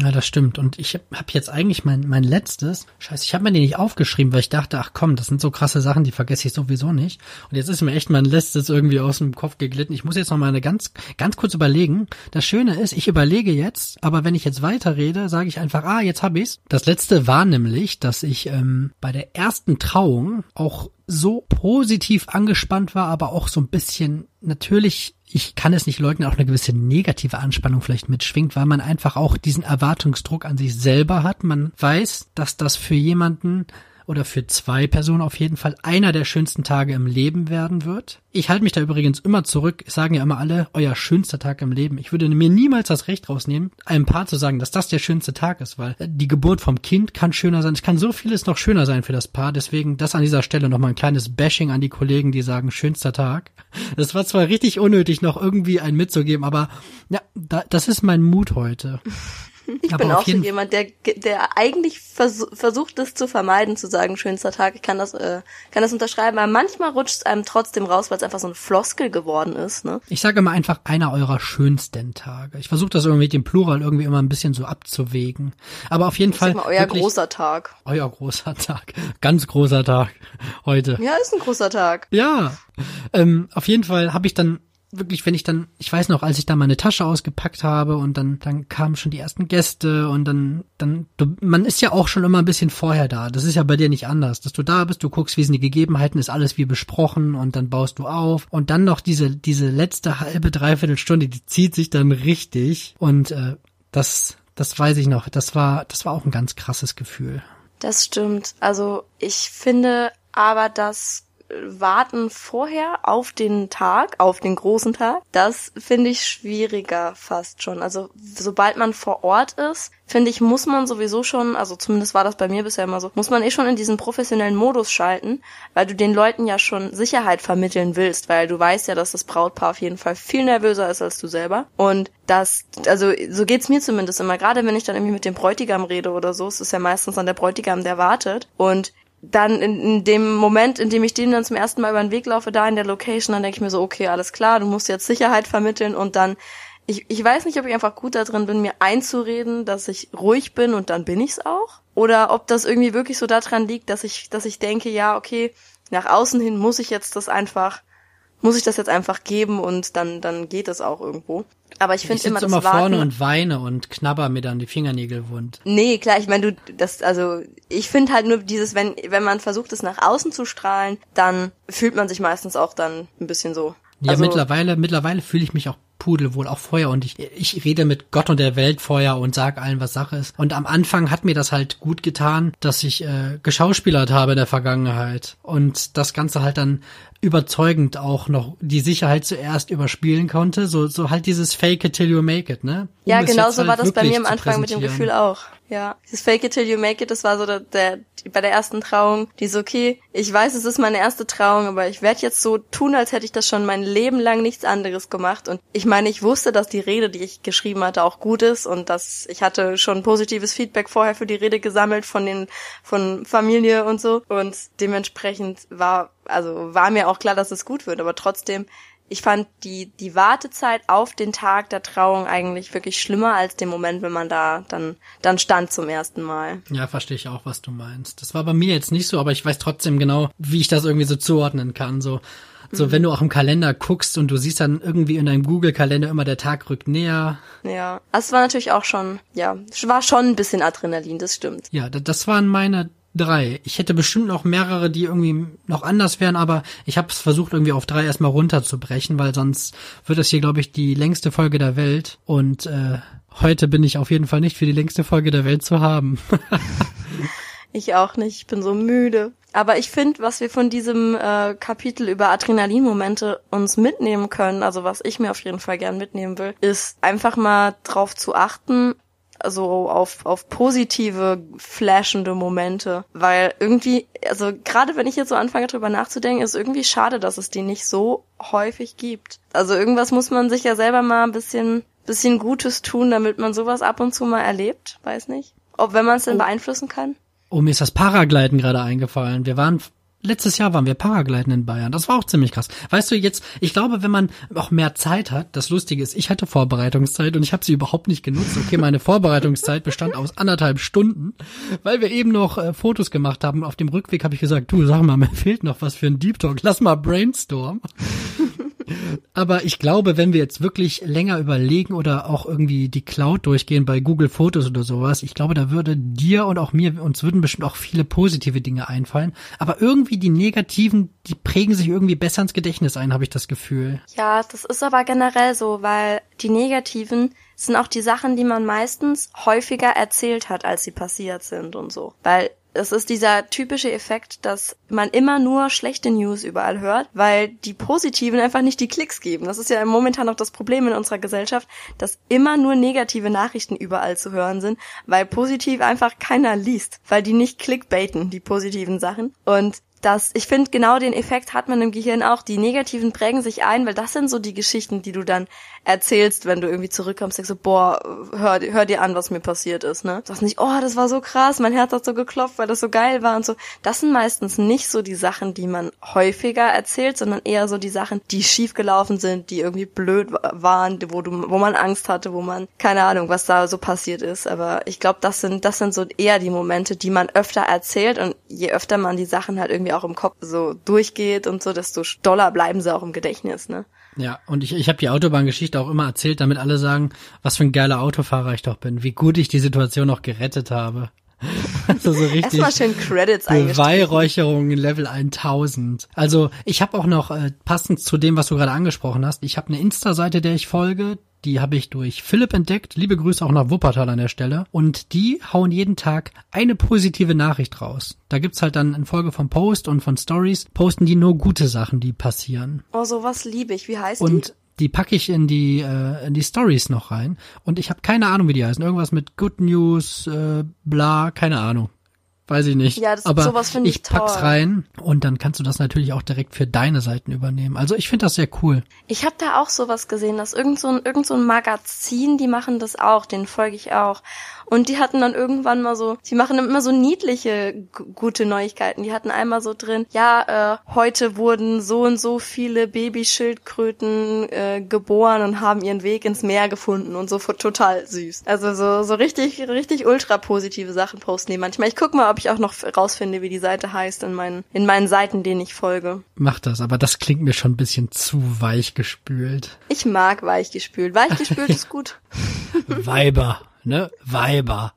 Ja, das stimmt. Und ich habe hab jetzt eigentlich mein, mein letztes, scheiße, ich habe mir den nicht aufgeschrieben, weil ich dachte, ach komm, das sind so krasse Sachen, die vergesse ich sowieso nicht. Und jetzt ist mir echt mein letztes irgendwie aus dem Kopf geglitten. Ich muss jetzt noch mal eine ganz, ganz kurz überlegen. Das Schöne ist, ich überlege jetzt, aber wenn ich jetzt weiterrede, sage ich einfach, ah, jetzt hab ich's. Das letzte war nämlich, dass ich ähm, bei der ersten Trauung auch so positiv angespannt war, aber auch so ein bisschen natürlich ich kann es nicht leugnen, auch eine gewisse negative Anspannung vielleicht mitschwingt, weil man einfach auch diesen Erwartungsdruck an sich selber hat. Man weiß, dass das für jemanden oder für zwei Personen auf jeden Fall einer der schönsten Tage im Leben werden wird. Ich halte mich da übrigens immer zurück, sagen ja immer alle, euer schönster Tag im Leben. Ich würde mir niemals das Recht rausnehmen, einem Paar zu sagen, dass das der schönste Tag ist, weil die Geburt vom Kind kann schöner sein. Es kann so vieles noch schöner sein für das Paar. Deswegen das an dieser Stelle nochmal ein kleines Bashing an die Kollegen, die sagen, schönster Tag. Das war zwar richtig unnötig, noch irgendwie einen mitzugeben, aber ja, da, das ist mein Mut heute. Ich Aber bin auch so jemand, der, der eigentlich vers versucht es zu vermeiden, zu sagen, schönster Tag. Ich kann das, äh, kann das unterschreiben. Aber manchmal rutscht es einem trotzdem raus, weil es einfach so ein Floskel geworden ist. Ne? Ich sage immer einfach einer eurer schönsten Tage. Ich versuche das irgendwie mit dem Plural irgendwie immer ein bisschen so abzuwägen. Aber auf jeden ich Fall. Sag mal, euer großer Tag. Euer großer Tag. Ganz großer Tag heute. Ja, ist ein großer Tag. Ja. Ähm, auf jeden Fall habe ich dann wirklich, wenn ich dann, ich weiß noch, als ich da meine Tasche ausgepackt habe und dann, dann kamen schon die ersten Gäste und dann, dann, du, man ist ja auch schon immer ein bisschen vorher da. Das ist ja bei dir nicht anders, dass du da bist, du guckst, wie sind die Gegebenheiten, ist alles wie besprochen und dann baust du auf und dann noch diese, diese letzte halbe, dreiviertel Stunde, die zieht sich dann richtig und äh, das, das weiß ich noch. Das war, das war auch ein ganz krasses Gefühl. Das stimmt. Also ich finde aber, dass warten vorher auf den Tag, auf den großen Tag, das finde ich schwieriger fast schon. Also sobald man vor Ort ist, finde ich, muss man sowieso schon, also zumindest war das bei mir bisher immer so, muss man eh schon in diesen professionellen Modus schalten, weil du den Leuten ja schon Sicherheit vermitteln willst, weil du weißt ja, dass das Brautpaar auf jeden Fall viel nervöser ist als du selber. Und das, also so geht's mir zumindest immer, gerade wenn ich dann irgendwie mit dem Bräutigam rede oder so, es ist ja meistens dann der Bräutigam, der wartet. Und dann in, in dem Moment, in dem ich dem dann zum ersten Mal über den Weg laufe, da in der Location, dann denke ich mir so, okay, alles klar, du musst jetzt Sicherheit vermitteln und dann, ich, ich weiß nicht, ob ich einfach gut da drin bin, mir einzureden, dass ich ruhig bin und dann bin ich's auch. Oder ob das irgendwie wirklich so daran liegt, dass ich, dass ich denke, ja, okay, nach außen hin muss ich jetzt das einfach muss ich das jetzt einfach geben und dann dann geht es auch irgendwo. Aber ich finde immer das immer vorne und weine und knabber mir dann die Fingernägel wund. Nee, klar, ich meine, du das also ich finde halt nur dieses wenn wenn man versucht es nach außen zu strahlen, dann fühlt man sich meistens auch dann ein bisschen so ja, also, mittlerweile, mittlerweile fühle ich mich auch pudelwohl, auch vorher und ich, ich rede mit Gott und der Welt vorher und sag allen, was Sache ist. Und am Anfang hat mir das halt gut getan, dass ich äh, geschauspielert habe in der Vergangenheit und das Ganze halt dann überzeugend auch noch die Sicherheit zuerst überspielen konnte. So, so halt dieses Fake it till you make it, ne? Um ja, genau so halt war das bei mir am Anfang mit dem Gefühl auch. Ja, dieses Fake it till you make it, das war so der, der bei der ersten Trauung, die so, okay, ich weiß, es ist meine erste Trauung, aber ich werde jetzt so tun, als hätte ich das schon mein Leben lang nichts anderes gemacht. Und ich meine, ich wusste, dass die Rede, die ich geschrieben hatte, auch gut ist und dass ich hatte schon positives Feedback vorher für die Rede gesammelt von den, von Familie und so. Und dementsprechend war, also war mir auch klar, dass es gut wird, aber trotzdem ich fand die, die Wartezeit auf den Tag der Trauung eigentlich wirklich schlimmer als den Moment, wenn man da dann, dann stand zum ersten Mal. Ja, verstehe ich auch, was du meinst. Das war bei mir jetzt nicht so, aber ich weiß trotzdem genau, wie ich das irgendwie so zuordnen kann. So, so, mhm. wenn du auch im Kalender guckst und du siehst dann irgendwie in deinem Google-Kalender immer, der Tag rückt näher. Ja, also es war natürlich auch schon, ja, war schon ein bisschen Adrenalin, das stimmt. Ja, das waren meine drei. Ich hätte bestimmt noch mehrere, die irgendwie noch anders wären, aber ich habe es versucht irgendwie auf drei erstmal runterzubrechen, weil sonst wird es hier, glaube ich, die längste Folge der Welt. Und äh, heute bin ich auf jeden Fall nicht für die längste Folge der Welt zu haben. ich auch nicht, ich bin so müde. Aber ich finde, was wir von diesem äh, Kapitel über Adrenalinmomente uns mitnehmen können, also was ich mir auf jeden Fall gern mitnehmen will, ist einfach mal drauf zu achten, also auf, auf positive, flashende Momente. Weil irgendwie, also gerade wenn ich jetzt so anfange drüber nachzudenken, ist irgendwie schade, dass es die nicht so häufig gibt. Also irgendwas muss man sich ja selber mal ein bisschen, bisschen Gutes tun, damit man sowas ab und zu mal erlebt. Weiß nicht. Ob wenn man es denn oh. beeinflussen kann. Oh, mir ist das Paragliden gerade eingefallen. Wir waren letztes Jahr waren wir Paragliden in Bayern. Das war auch ziemlich krass. Weißt du, jetzt, ich glaube, wenn man auch mehr Zeit hat, das Lustige ist, ich hatte Vorbereitungszeit und ich habe sie überhaupt nicht genutzt. Okay, meine Vorbereitungszeit bestand aus anderthalb Stunden, weil wir eben noch äh, Fotos gemacht haben. Auf dem Rückweg habe ich gesagt, du, sag mal, mir fehlt noch was für ein Deep Talk. Lass mal brainstorm. Aber ich glaube, wenn wir jetzt wirklich länger überlegen oder auch irgendwie die Cloud durchgehen bei Google Fotos oder sowas, ich glaube, da würde dir und auch mir, uns würden bestimmt auch viele positive Dinge einfallen. Aber irgendwie die negativen, die prägen sich irgendwie besser ins Gedächtnis ein, habe ich das Gefühl. Ja, das ist aber generell so, weil die negativen sind auch die Sachen, die man meistens häufiger erzählt hat, als sie passiert sind und so. Weil es ist dieser typische Effekt, dass man immer nur schlechte News überall hört, weil die positiven einfach nicht die Klicks geben. Das ist ja momentan noch das Problem in unserer Gesellschaft, dass immer nur negative Nachrichten überall zu hören sind, weil positiv einfach keiner liest, weil die nicht clickbaiten, die positiven Sachen. Und das, ich finde, genau den Effekt hat man im Gehirn auch. Die negativen prägen sich ein, weil das sind so die Geschichten, die du dann erzählst, wenn du irgendwie zurückkommst, denkst du, boah, hör, hör dir an, was mir passiert ist, ne? Du sagst nicht, oh, das war so krass, mein Herz hat so geklopft, weil das so geil war und so. Das sind meistens nicht so die Sachen, die man häufiger erzählt, sondern eher so die Sachen, die schiefgelaufen sind, die irgendwie blöd waren, wo du, wo man Angst hatte, wo man, keine Ahnung, was da so passiert ist. Aber ich glaube, das sind, das sind so eher die Momente, die man öfter erzählt und je öfter man die Sachen halt irgendwie auch im Kopf so durchgeht und so, desto doller bleiben sie auch im Gedächtnis, ne? Ja, und ich, ich habe die Autobahngeschichte auch immer erzählt, damit alle sagen, was für ein geiler Autofahrer ich doch bin, wie gut ich die Situation noch gerettet habe. Also so richtig. Erstmal schön Credits Beweihräucherung Level 1000. Also ich habe auch noch äh, passend zu dem, was du gerade angesprochen hast. Ich habe eine Insta-Seite, der ich folge. Die habe ich durch Philipp entdeckt. Liebe Grüße auch nach Wuppertal an der Stelle. Und die hauen jeden Tag eine positive Nachricht raus. Da gibt's halt dann in Folge von Post und von Stories, posten die nur gute Sachen, die passieren. Oh, sowas liebe ich. Wie heißt und die? die packe ich in die äh, in die Stories noch rein und ich habe keine Ahnung, wie die heißen. Irgendwas mit Good News, äh, bla, keine Ahnung. Weiß ich nicht. Ja, das, Aber sowas finde ich, ich pack's toll. rein und dann kannst du das natürlich auch direkt für deine Seiten übernehmen. Also ich finde das sehr cool. Ich habe da auch sowas gesehen, dass irgend so ein, irgend so ein Magazin, die machen das auch, den folge ich auch. Und die hatten dann irgendwann mal so, die machen immer so niedliche gute Neuigkeiten. Die hatten einmal so drin, ja, äh, heute wurden so und so viele Babyschildkröten äh, geboren und haben ihren Weg ins Meer gefunden und so total süß. Also so so richtig richtig ultra positive Sachen posten die manchmal. Ich guck mal, ob ich auch noch rausfinde, wie die Seite heißt in meinen, in meinen Seiten, denen ich folge. Mach das, aber das klingt mir schon ein bisschen zu weich gespült. Ich mag weichgespült. Weichgespült ist gut. Weiber ne? Weiber.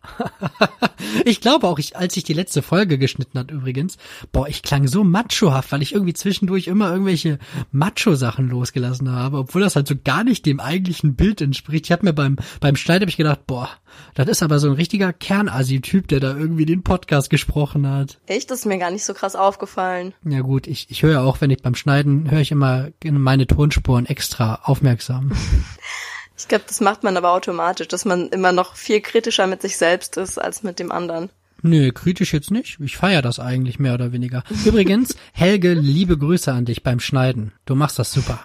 ich glaube auch, ich, als ich die letzte Folge geschnitten hat übrigens, boah, ich klang so machohaft, weil ich irgendwie zwischendurch immer irgendwelche Macho-Sachen losgelassen habe, obwohl das halt so gar nicht dem eigentlichen Bild entspricht. Ich habe mir beim, beim Schneid habe ich gedacht, boah, das ist aber so ein richtiger Kernasi-Typ, der da irgendwie den Podcast gesprochen hat. Echt? Das ist mir gar nicht so krass aufgefallen. Ja gut, ich, ich höre auch, wenn ich beim Schneiden, höre ich immer meine Tonspuren extra aufmerksam. Ich glaube, das macht man aber automatisch, dass man immer noch viel kritischer mit sich selbst ist als mit dem anderen. Nö, kritisch jetzt nicht. Ich feiere das eigentlich mehr oder weniger. Übrigens, Helge, liebe Grüße an dich beim Schneiden. Du machst das super.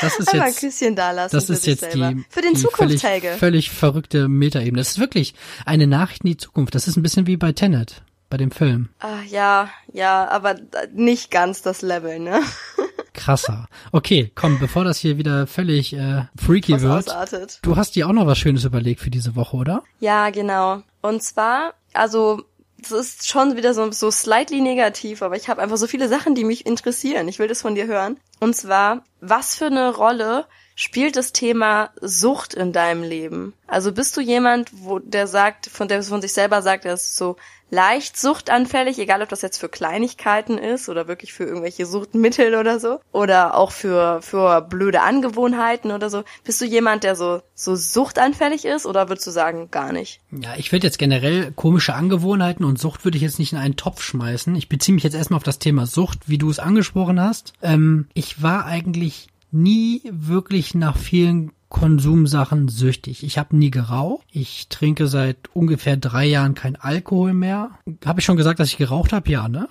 Das ist Einmal jetzt, ein Küsschen da lassen das ist jetzt selber. die, für den die Zukunft, völlig, völlig verrückte Metaebene. Das ist wirklich eine Nachricht in die Zukunft. Das ist ein bisschen wie bei Tenet, bei dem Film. Ah, ja, ja, aber nicht ganz das Level, ne? krasser. Okay, komm, bevor das hier wieder völlig äh, freaky was wird. Ausartet. Du hast dir auch noch was Schönes überlegt für diese Woche, oder? Ja, genau. Und zwar, also das ist schon wieder so, so slightly negativ, aber ich habe einfach so viele Sachen, die mich interessieren. Ich will das von dir hören. Und zwar, was für eine Rolle spielt das Thema Sucht in deinem Leben? Also bist du jemand, wo der sagt, von der von sich selber sagt, er ist so leicht suchtanfällig, egal ob das jetzt für Kleinigkeiten ist oder wirklich für irgendwelche Suchtmittel oder so oder auch für für blöde Angewohnheiten oder so. Bist du jemand, der so so suchtanfällig ist oder würdest du sagen gar nicht? Ja, ich würde jetzt generell komische Angewohnheiten und Sucht würde ich jetzt nicht in einen Topf schmeißen. Ich beziehe mich jetzt erstmal auf das Thema Sucht, wie du es angesprochen hast. Ähm, ich war eigentlich nie wirklich nach vielen Konsumsachen süchtig. Ich habe nie geraucht. Ich trinke seit ungefähr drei Jahren kein Alkohol mehr. Habe ich schon gesagt, dass ich geraucht habe? Ja, ne?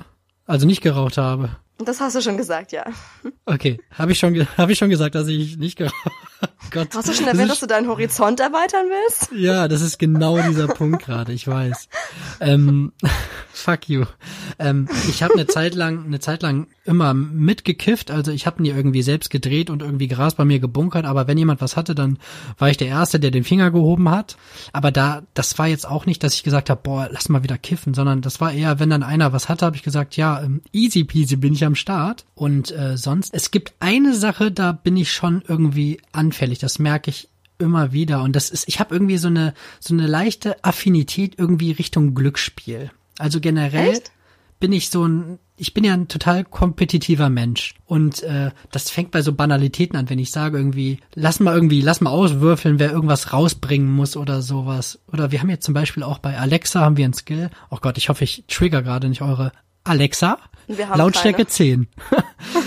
Also nicht geraucht habe. Das hast du schon gesagt, ja. Okay, habe ich schon habe ich schon gesagt, dass ich nicht geraucht. Gott. Hast du schon erwähnt, das dass du deinen Horizont erweitern willst? Ja, das ist genau dieser Punkt gerade. Ich weiß. Ähm, fuck you. Ähm, ich habe eine Zeit lang, eine Zeit lang immer mitgekifft. Also ich habe nie irgendwie selbst gedreht und irgendwie Gras bei mir gebunkert. Aber wenn jemand was hatte, dann war ich der Erste, der den Finger gehoben hat. Aber da, das war jetzt auch nicht, dass ich gesagt habe, boah, lass mal wieder kiffen, sondern das war eher, wenn dann einer was hatte, habe ich gesagt, ja, ähm, easy peasy bin ich am Start. Und äh, sonst, es gibt eine Sache, da bin ich schon irgendwie anfällig. Das merke ich immer wieder und das ist ich habe irgendwie so eine so eine leichte Affinität irgendwie Richtung Glücksspiel. Also generell Echt? bin ich so ein, ich bin ja ein total kompetitiver Mensch. Und äh, das fängt bei so Banalitäten an, wenn ich sage irgendwie, lass mal irgendwie, lass mal auswürfeln, wer irgendwas rausbringen muss oder sowas. Oder wir haben jetzt zum Beispiel auch bei Alexa haben wir ein Skill. Oh Gott, ich hoffe, ich trigger gerade nicht eure Alexa. Lautstärke keine. 10.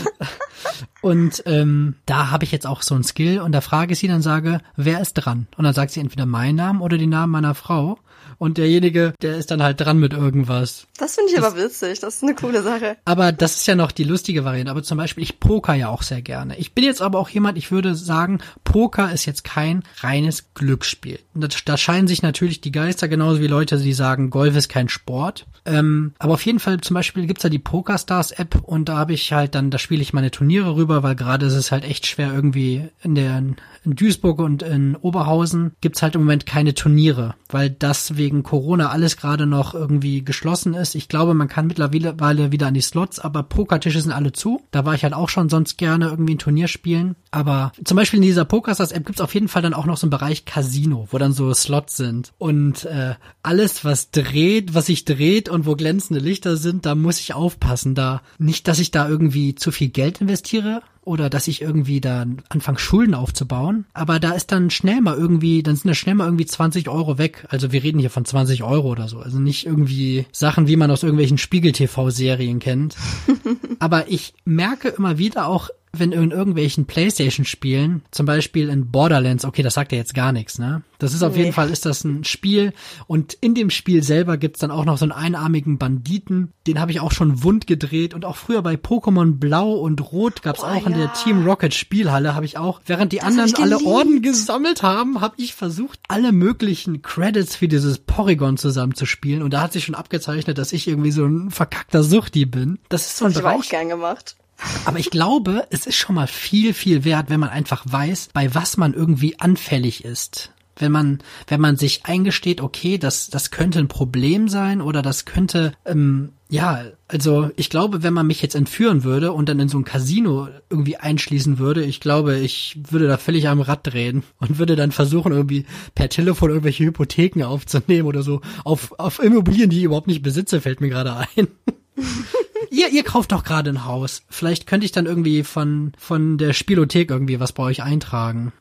und ähm, da habe ich jetzt auch so ein Skill und da frage ich sie dann sage, wer ist dran? Und dann sagt sie entweder meinen Namen oder den Namen meiner Frau und derjenige, der ist dann halt dran mit irgendwas. Das finde ich das, aber witzig, das ist eine coole Sache. Aber das ist ja noch die lustige Variante. Aber zum Beispiel, ich poker ja auch sehr gerne. Ich bin jetzt aber auch jemand, ich würde sagen, Poker ist jetzt kein reines Glücksspiel. Da, da scheinen sich natürlich die Geister genauso wie Leute, die sagen, Golf ist kein Sport. Ähm, aber auf jeden Fall, zum Beispiel gibt's ja die PokerStars-App und da habe ich halt dann, da spiele ich meine Turniere rüber, weil gerade ist es halt echt schwer irgendwie in der in Duisburg und in Oberhausen gibt's halt im Moment keine Turniere, weil das wegen Corona alles gerade noch irgendwie geschlossen ist. Ich glaube, man kann mittlerweile wieder an die Slots, aber Pokertische sind alle zu. Da war ich halt auch schon sonst gerne irgendwie ein Turnier spielen. Aber zum Beispiel in dieser PokerStars-App gibt's auf jeden Fall dann auch noch so einen Bereich Casino, wo dann so Slots sind. Und äh, alles, was dreht, was sich dreht und wo glänzende Lichter sind, da muss ich aufpassen. Da nicht, dass ich da irgendwie zu viel Geld investiere, oder dass ich irgendwie da anfange Schulden aufzubauen. Aber da ist dann schnell mal irgendwie, dann sind da schnell mal irgendwie 20 Euro weg. Also wir reden hier von 20 Euro oder so. Also nicht irgendwie Sachen, wie man aus irgendwelchen Spiegel-TV-Serien kennt. Aber ich merke immer wieder auch wenn in irgendwelchen Playstation-Spielen, zum Beispiel in Borderlands, okay, das sagt ja jetzt gar nichts, ne? Das ist auf nee. jeden Fall, ist das ein Spiel und in dem Spiel selber gibt's dann auch noch so einen einarmigen Banditen, den habe ich auch schon wund gedreht und auch früher bei Pokémon Blau und Rot gab's oh, auch ja. in der Team Rocket Spielhalle, habe ich auch, während die das anderen alle Orden gesammelt haben, habe ich versucht, alle möglichen Credits für dieses Porygon zusammenzuspielen und da hat sich schon abgezeichnet, dass ich irgendwie so ein verkackter Suchti bin. Das ist so ein das Bereich. Ich auch gern gemacht. Aber ich glaube, es ist schon mal viel, viel wert, wenn man einfach weiß, bei was man irgendwie anfällig ist. wenn man, wenn man sich eingesteht, okay, das, das könnte ein Problem sein oder das könnte, ähm, ja, also ich glaube, wenn man mich jetzt entführen würde und dann in so ein Casino irgendwie einschließen würde, ich glaube, ich würde da völlig am Rad drehen und würde dann versuchen, irgendwie per Telefon irgendwelche Hypotheken aufzunehmen oder so. Auf, auf Immobilien, die ich überhaupt nicht besitze, fällt mir gerade ein. ihr, ihr kauft doch gerade ein Haus. Vielleicht könnte ich dann irgendwie von, von der Spielothek irgendwie was bei euch eintragen.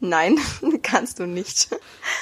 Nein, kannst du nicht.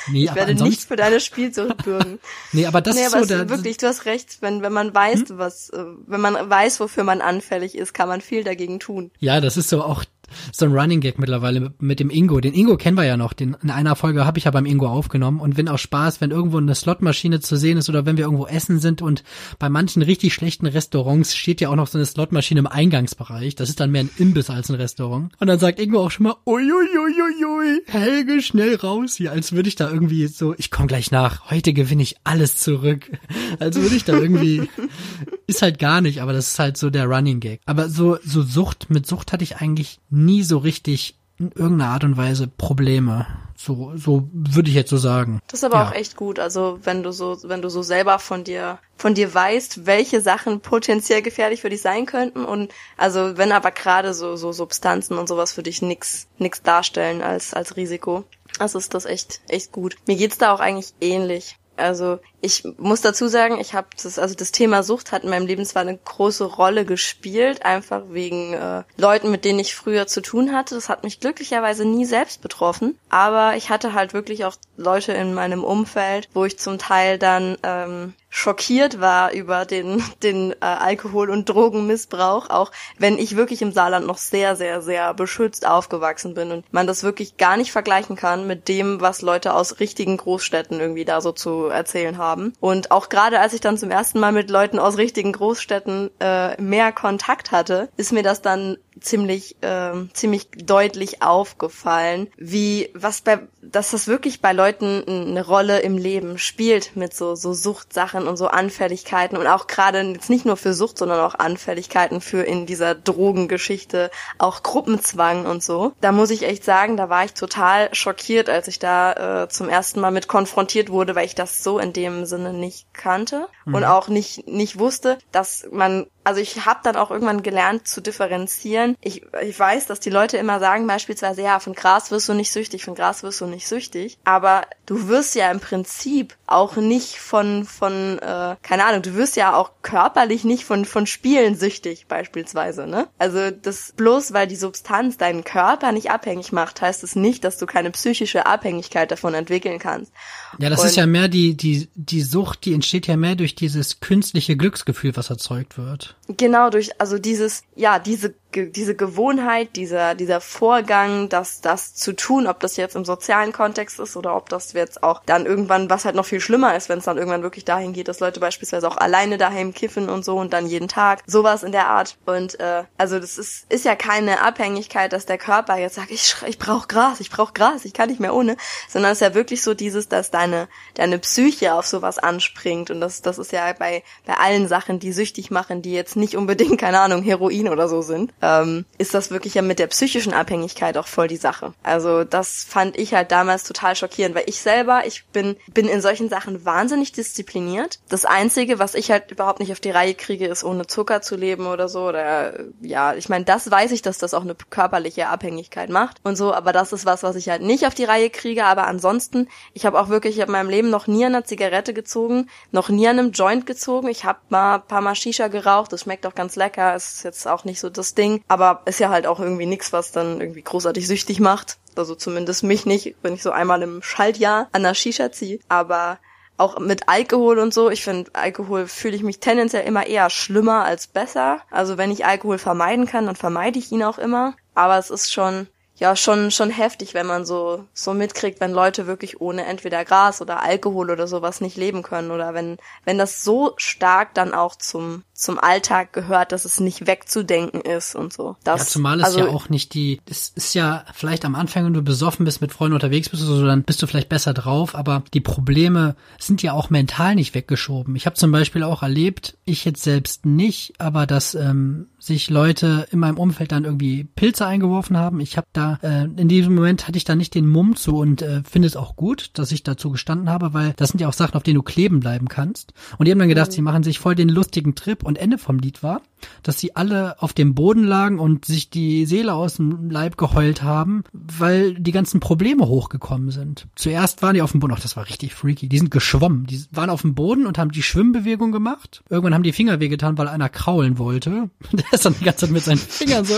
Nee, ich werde nicht für deine Spielsucht bürgen. nee, aber das nee, ist aber so der, wirklich, du hast recht, wenn, wenn man weiß, hm? was, äh, wenn man weiß, wofür man anfällig ist, kann man viel dagegen tun. Ja, das ist so auch so ein Running Gag mittlerweile mit dem Ingo. Den Ingo kennen wir ja noch. Den, in einer Folge habe ich ja beim Ingo aufgenommen. Und wenn auch Spaß, wenn irgendwo eine Slotmaschine zu sehen ist oder wenn wir irgendwo essen sind und bei manchen richtig schlechten Restaurants steht ja auch noch so eine Slotmaschine im Eingangsbereich. Das ist dann mehr ein Imbiss als ein Restaurant. Und dann sagt Ingo auch schon mal, uiuiuiui, Helge, schnell raus hier, als würde ich da irgendwie so, ich komme gleich nach, heute gewinne ich alles zurück. Als würde ich da irgendwie, ist halt gar nicht, aber das ist halt so der Running Gag. Aber so, so Sucht, mit Sucht hatte ich eigentlich nie so richtig in irgendeiner Art und Weise Probleme. So, so würde ich jetzt so sagen. Das ist aber ja. auch echt gut. Also wenn du so, wenn du so selber von dir, von dir weißt, welche Sachen potenziell gefährlich für dich sein könnten und also wenn aber gerade so, so Substanzen und sowas für dich nix, nix darstellen als, als Risiko. Also ist das echt, echt gut. Mir geht's da auch eigentlich ähnlich. Also ich muss dazu sagen, ich habe das, also das Thema Sucht hat in meinem Leben zwar eine große Rolle gespielt, einfach wegen äh, Leuten, mit denen ich früher zu tun hatte. Das hat mich glücklicherweise nie selbst betroffen, aber ich hatte halt wirklich auch Leute in meinem Umfeld, wo ich zum Teil dann ähm, schockiert war über den, den äh, Alkohol- und Drogenmissbrauch, auch wenn ich wirklich im Saarland noch sehr, sehr, sehr beschützt aufgewachsen bin und man das wirklich gar nicht vergleichen kann mit dem, was Leute aus richtigen Großstädten irgendwie da so zu erzählen haben. Und auch gerade als ich dann zum ersten Mal mit Leuten aus richtigen Großstädten äh, mehr Kontakt hatte, ist mir das dann ziemlich äh, ziemlich deutlich aufgefallen, wie was bei dass das wirklich bei Leuten eine Rolle im Leben spielt mit so so Suchtsachen und so Anfälligkeiten und auch gerade jetzt nicht nur für Sucht, sondern auch Anfälligkeiten für in dieser Drogengeschichte, auch Gruppenzwang und so. Da muss ich echt sagen, da war ich total schockiert, als ich da äh, zum ersten Mal mit konfrontiert wurde, weil ich das so in dem Sinne nicht kannte mhm. und auch nicht nicht wusste, dass man also ich habe dann auch irgendwann gelernt zu differenzieren. Ich, ich weiß, dass die Leute immer sagen beispielsweise, ja, von Gras wirst du nicht süchtig, von Gras wirst du nicht süchtig. Aber du wirst ja im Prinzip auch nicht von, von äh, keine Ahnung, du wirst ja auch körperlich nicht von, von Spielen süchtig beispielsweise. Ne? Also das bloß, weil die Substanz deinen Körper nicht abhängig macht, heißt es das nicht, dass du keine psychische Abhängigkeit davon entwickeln kannst. Ja, das Und ist ja mehr die, die, die Sucht, die entsteht ja mehr durch dieses künstliche Glücksgefühl, was erzeugt wird. Genau, durch, also dieses, ja, diese diese Gewohnheit, dieser, dieser Vorgang, das, das zu tun, ob das jetzt im sozialen Kontext ist oder ob das jetzt auch dann irgendwann, was halt noch viel schlimmer ist, wenn es dann irgendwann wirklich dahin geht, dass Leute beispielsweise auch alleine daheim kiffen und so und dann jeden Tag, sowas in der Art. Und äh, also das ist, ist ja keine Abhängigkeit, dass der Körper jetzt sagt, ich, ich brauche Gras, ich brauche Gras, ich kann nicht mehr ohne, sondern es ist ja wirklich so dieses, dass deine, deine Psyche auf sowas anspringt. Und das, das ist ja bei, bei allen Sachen, die süchtig machen, die jetzt nicht unbedingt, keine Ahnung, Heroin oder so sind ähm, ist das wirklich ja mit der psychischen Abhängigkeit auch voll die Sache. Also das fand ich halt damals total schockierend, weil ich selber, ich bin, bin in solchen Sachen wahnsinnig diszipliniert. Das Einzige, was ich halt überhaupt nicht auf die Reihe kriege, ist ohne Zucker zu leben oder so. Oder ja, ich meine, das weiß ich, dass das auch eine körperliche Abhängigkeit macht und so, aber das ist was, was ich halt nicht auf die Reihe kriege. Aber ansonsten, ich habe auch wirklich in meinem Leben noch nie an einer Zigarette gezogen, noch nie an einem Joint gezogen. Ich habe mal ein paar Mal Shisha geraucht, das schmeckt auch ganz lecker, ist jetzt auch nicht so das Ding Ding, aber ist ja halt auch irgendwie nix, was dann irgendwie großartig süchtig macht. Also zumindest mich nicht, wenn ich so einmal im Schaltjahr an der Shisha ziehe. Aber auch mit Alkohol und so, ich finde, Alkohol fühle ich mich tendenziell immer eher schlimmer als besser. Also wenn ich Alkohol vermeiden kann, dann vermeide ich ihn auch immer. Aber es ist schon, ja schon schon heftig, wenn man so so mitkriegt, wenn Leute wirklich ohne entweder Gras oder Alkohol oder sowas nicht leben können oder wenn wenn das so stark dann auch zum zum Alltag gehört, dass es nicht wegzudenken ist und so. Das, ja, zumal es also, ja auch nicht die, es ist ja vielleicht am Anfang, wenn du besoffen bist, mit Freunden unterwegs bist oder so, dann bist du vielleicht besser drauf, aber die Probleme sind ja auch mental nicht weggeschoben. Ich habe zum Beispiel auch erlebt, ich jetzt selbst nicht, aber dass ähm, sich Leute in meinem Umfeld dann irgendwie Pilze eingeworfen haben. Ich habe da, äh, in diesem Moment hatte ich da nicht den Mumm zu und äh, finde es auch gut, dass ich dazu gestanden habe, weil das sind ja auch Sachen, auf denen du kleben bleiben kannst. Und die haben dann gedacht, mhm. sie machen sich voll den lustigen Trip und Ende vom Lied war, dass sie alle auf dem Boden lagen und sich die Seele aus dem Leib geheult haben, weil die ganzen Probleme hochgekommen sind. Zuerst waren die auf dem Boden, ach, das war richtig freaky, die sind geschwommen, die waren auf dem Boden und haben die Schwimmbewegung gemacht. Irgendwann haben die Finger wehgetan, weil einer kraulen wollte. Der ist dann die ganze Zeit mit seinen Fingern so.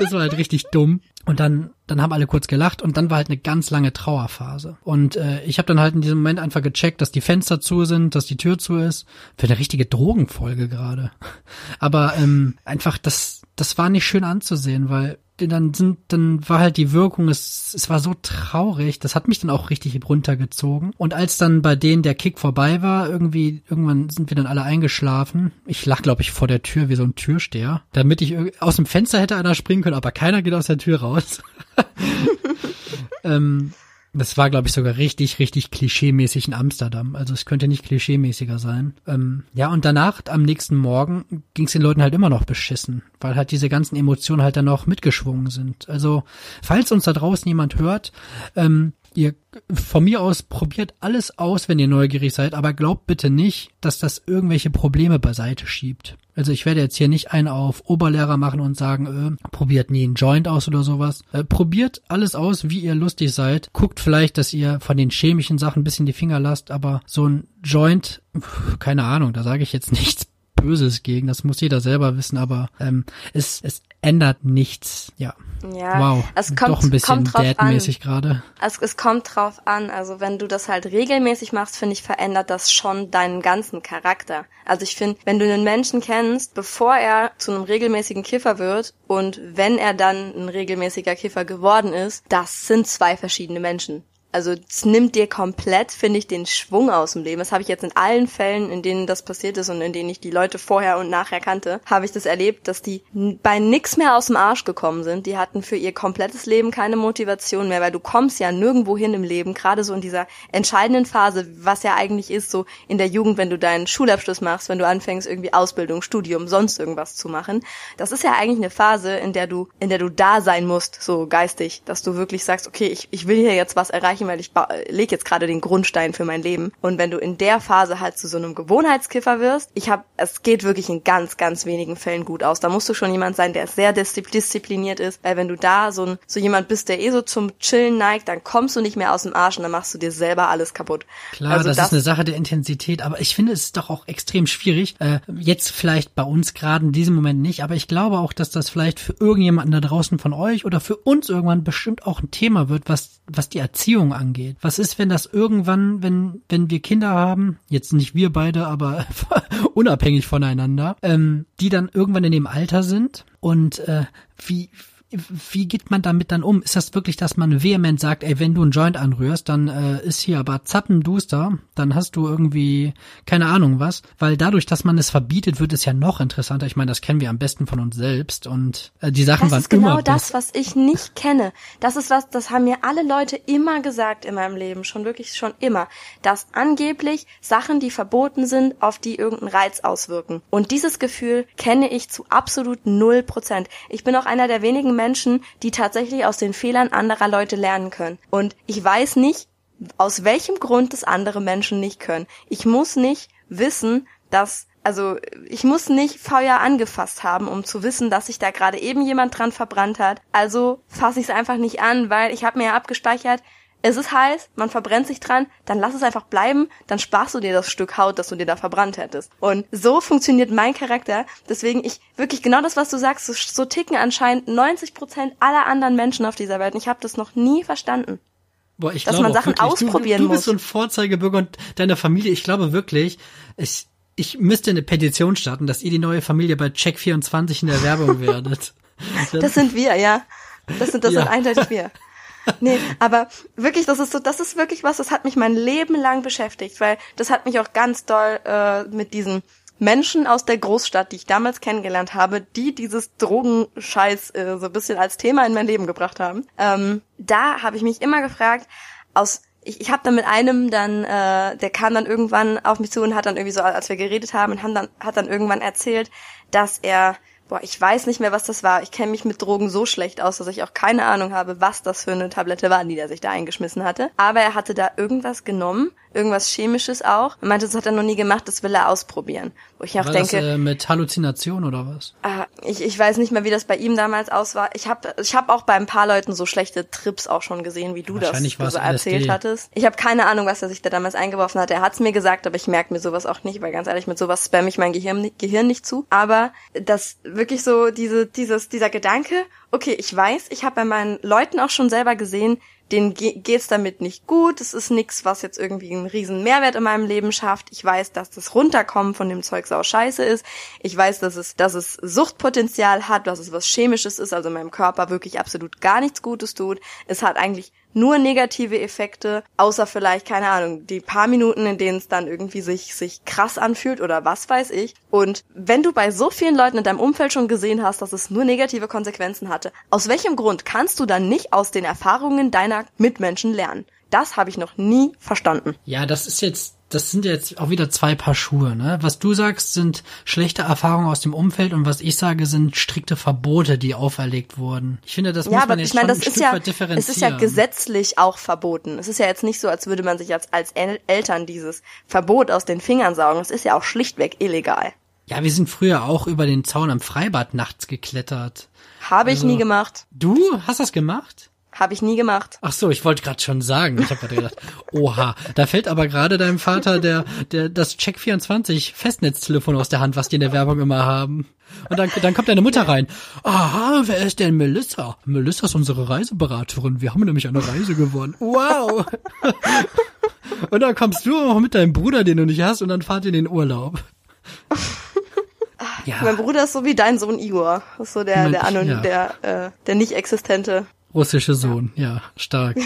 Das war halt richtig dumm. Und dann, dann haben alle kurz gelacht und dann war halt eine ganz lange Trauerphase. Und äh, ich habe dann halt in diesem Moment einfach gecheckt, dass die Fenster zu sind, dass die Tür zu ist. Für eine richtige Drogenfolge gerade. Aber ähm, einfach, das, das war nicht schön anzusehen, weil dann sind, dann war halt die Wirkung, es, es war so traurig, das hat mich dann auch richtig runtergezogen. Und als dann bei denen der Kick vorbei war, irgendwie, irgendwann sind wir dann alle eingeschlafen. Ich lag, glaube ich, vor der Tür wie so ein Türsteher, damit ich aus dem Fenster hätte einer springen können, aber keiner geht aus der Tür raus. ähm, das war, glaube ich, sogar richtig, richtig klischeemäßig in Amsterdam. Also es könnte nicht klischeemäßiger sein. Ähm, ja, und danach, am nächsten Morgen, ging es den Leuten halt immer noch beschissen, weil halt diese ganzen Emotionen halt dann noch mitgeschwungen sind. Also, falls uns da draußen jemand hört, ähm, ihr von mir aus probiert alles aus, wenn ihr neugierig seid, aber glaubt bitte nicht, dass das irgendwelche Probleme beiseite schiebt. Also ich werde jetzt hier nicht einen auf Oberlehrer machen und sagen, äh, probiert nie einen Joint aus oder sowas. Äh, probiert alles aus, wie ihr lustig seid. Guckt vielleicht, dass ihr von den chemischen Sachen ein bisschen die Finger lasst, aber so ein Joint, keine Ahnung, da sage ich jetzt nichts Böses gegen, das muss jeder selber wissen, aber ähm, es, es ändert nichts. Ja. Ja, wow. es kommt, doch ein bisschen dad-mäßig gerade. Es, es kommt drauf an. Also wenn du das halt regelmäßig machst, finde ich, verändert das schon deinen ganzen Charakter. Also ich finde, wenn du einen Menschen kennst, bevor er zu einem regelmäßigen Kiffer wird und wenn er dann ein regelmäßiger Kiffer geworden ist, das sind zwei verschiedene Menschen. Also es nimmt dir komplett, finde ich, den Schwung aus dem Leben. Das habe ich jetzt in allen Fällen, in denen das passiert ist und in denen ich die Leute vorher und nachher kannte, habe ich das erlebt, dass die bei nix mehr aus dem Arsch gekommen sind. Die hatten für ihr komplettes Leben keine Motivation mehr, weil du kommst ja nirgendwo hin im Leben, gerade so in dieser entscheidenden Phase, was ja eigentlich ist, so in der Jugend, wenn du deinen Schulabschluss machst, wenn du anfängst, irgendwie Ausbildung, Studium, sonst irgendwas zu machen. Das ist ja eigentlich eine Phase, in der du, in der du da sein musst, so geistig, dass du wirklich sagst, okay, ich, ich will hier jetzt was erreichen, erreichen, weil ich lege jetzt gerade den Grundstein für mein Leben. Und wenn du in der Phase halt zu so einem Gewohnheitskiffer wirst, ich habe, es geht wirklich in ganz, ganz wenigen Fällen gut aus. Da musst du schon jemand sein, der sehr diszipliniert ist, weil wenn du da so, ein, so jemand bist, der eh so zum Chillen neigt, dann kommst du nicht mehr aus dem Arsch und dann machst du dir selber alles kaputt. Klar, also das, das ist eine Sache der Intensität, aber ich finde es ist doch auch extrem schwierig. Äh, jetzt vielleicht bei uns gerade in diesem Moment nicht, aber ich glaube auch, dass das vielleicht für irgendjemanden da draußen von euch oder für uns irgendwann bestimmt auch ein Thema wird, was was die Erziehung angeht. Was ist, wenn das irgendwann, wenn, wenn wir Kinder haben, jetzt nicht wir beide, aber unabhängig voneinander, ähm, die dann irgendwann in dem Alter sind und äh, wie, wie geht man damit dann um? Ist das wirklich, dass man vehement sagt, ey, wenn du einen Joint anrührst, dann äh, ist hier aber zappenduster, dann hast du irgendwie keine Ahnung was, weil dadurch, dass man es verbietet, wird es ja noch interessanter. Ich meine, das kennen wir am besten von uns selbst und äh, die Sachen das waren ist genau immer das, was ich nicht kenne. Das ist was, das haben mir alle Leute immer gesagt in meinem Leben, schon wirklich schon immer, dass angeblich Sachen, die verboten sind, auf die irgendeinen Reiz auswirken. Und dieses Gefühl kenne ich zu absolut null Prozent. Ich bin auch einer der wenigen Menschen, die tatsächlich aus den Fehlern anderer Leute lernen können. Und ich weiß nicht, aus welchem Grund das andere Menschen nicht können. Ich muss nicht wissen, dass also ich muss nicht Feuer angefasst haben, um zu wissen, dass sich da gerade eben jemand dran verbrannt hat. Also fasse ich es einfach nicht an, weil ich habe mir ja abgespeichert, es ist heiß, man verbrennt sich dran, dann lass es einfach bleiben, dann sparst du dir das Stück Haut, das du dir da verbrannt hättest. Und so funktioniert mein Charakter. Deswegen ich wirklich genau das, was du sagst, so, so ticken anscheinend 90 Prozent aller anderen Menschen auf dieser Welt. Und ich habe das noch nie verstanden. Boah, ich dass glaube man Sachen wirklich, ausprobieren du, du bist muss. so ein Vorzeigebürger und deine Familie, ich glaube wirklich, ich, ich müsste eine Petition starten, dass ihr die neue Familie bei Check24 in der Werbung werdet. Das sind wir, ja. Das sind, das Ja. sind eindeutig wir. Nee, aber wirklich, das ist so, das ist wirklich was, das hat mich mein Leben lang beschäftigt, weil das hat mich auch ganz doll äh, mit diesen Menschen aus der Großstadt, die ich damals kennengelernt habe, die dieses Drogenscheiß äh, so ein bisschen als Thema in mein Leben gebracht haben. Ähm, da habe ich mich immer gefragt, aus ich, ich habe dann mit einem dann, äh, der kam dann irgendwann auf mich zu und hat dann irgendwie so, als wir geredet haben, und haben dann, hat dann irgendwann erzählt, dass er boah, ich weiß nicht mehr, was das war. Ich kenne mich mit Drogen so schlecht aus, dass ich auch keine Ahnung habe, was das für eine Tablette war, die er sich da eingeschmissen hatte. Aber er hatte da irgendwas genommen, irgendwas Chemisches auch. Und meinte, das hat er noch nie gemacht, das will er ausprobieren. Wo ich auch War denke. das, äh, mit Halluzination oder was? Ah, ich, ich weiß nicht mehr, wie das bei ihm damals aus war. Ich habe ich hab auch bei ein paar Leuten so schlechte Trips auch schon gesehen, wie du das so erzählt LSD. hattest. Ich habe keine Ahnung, was er sich da damals eingeworfen hat. Er hat's mir gesagt, aber ich merke mir sowas auch nicht, weil ganz ehrlich, mit sowas spamme ich mein Gehirn, Gehirn nicht zu. Aber das wirklich so diese, dieses, dieser Gedanke, okay, ich weiß, ich habe bei meinen Leuten auch schon selber gesehen, denen ge geht's damit nicht gut. Es ist nichts, was jetzt irgendwie einen riesen Mehrwert in meinem Leben schafft. Ich weiß, dass das Runterkommen von dem Zeug sau scheiße ist. Ich weiß, dass es, dass es Suchtpotenzial hat, dass es was Chemisches ist, also meinem Körper wirklich absolut gar nichts Gutes tut. Es hat eigentlich nur negative Effekte, außer vielleicht, keine Ahnung, die paar Minuten, in denen es dann irgendwie sich, sich krass anfühlt oder was weiß ich. Und wenn du bei so vielen Leuten in deinem Umfeld schon gesehen hast, dass es nur negative Konsequenzen hatte, aus welchem Grund kannst du dann nicht aus den Erfahrungen deiner Mitmenschen lernen? Das habe ich noch nie verstanden. Ja, das ist jetzt, das sind jetzt auch wieder zwei Paar Schuhe, ne? Was du sagst, sind schlechte Erfahrungen aus dem Umfeld und was ich sage, sind strikte Verbote, die auferlegt wurden. Ich finde, das Ja, muss aber man jetzt ich meine, schon das ein ist Stück ja, weit differenzieren. es ist ja gesetzlich auch verboten. Es ist ja jetzt nicht so, als würde man sich als, als El Eltern dieses Verbot aus den Fingern saugen. Es ist ja auch schlichtweg illegal. Ja, wir sind früher auch über den Zaun am Freibad nachts geklettert. Habe ich Also- nie gemacht. Du hast das gemacht? Habe ich nie gemacht. Ach so, ich wollte gerade schon sagen. Ich habe gerade gedacht, oha, da fällt aber gerade deinem Vater der, der das Check 24 Festnetztelefon aus der Hand, was die in der Werbung immer haben. Und dann, dann kommt deine Mutter rein. Aha, wer ist denn Melissa? Melissa ist unsere Reiseberaterin. Wir haben nämlich eine Reise gewonnen. Wow. Und dann kommst du auch mit deinem Bruder, den du nicht hast, und dann fahrt ihr in den Urlaub. Mein Ja, Bruder ist so wie dein Sohn Igor. Das ist so der, der, Anon Ja. der, äh, der nicht existente. Russische Sohn. Ja, stark.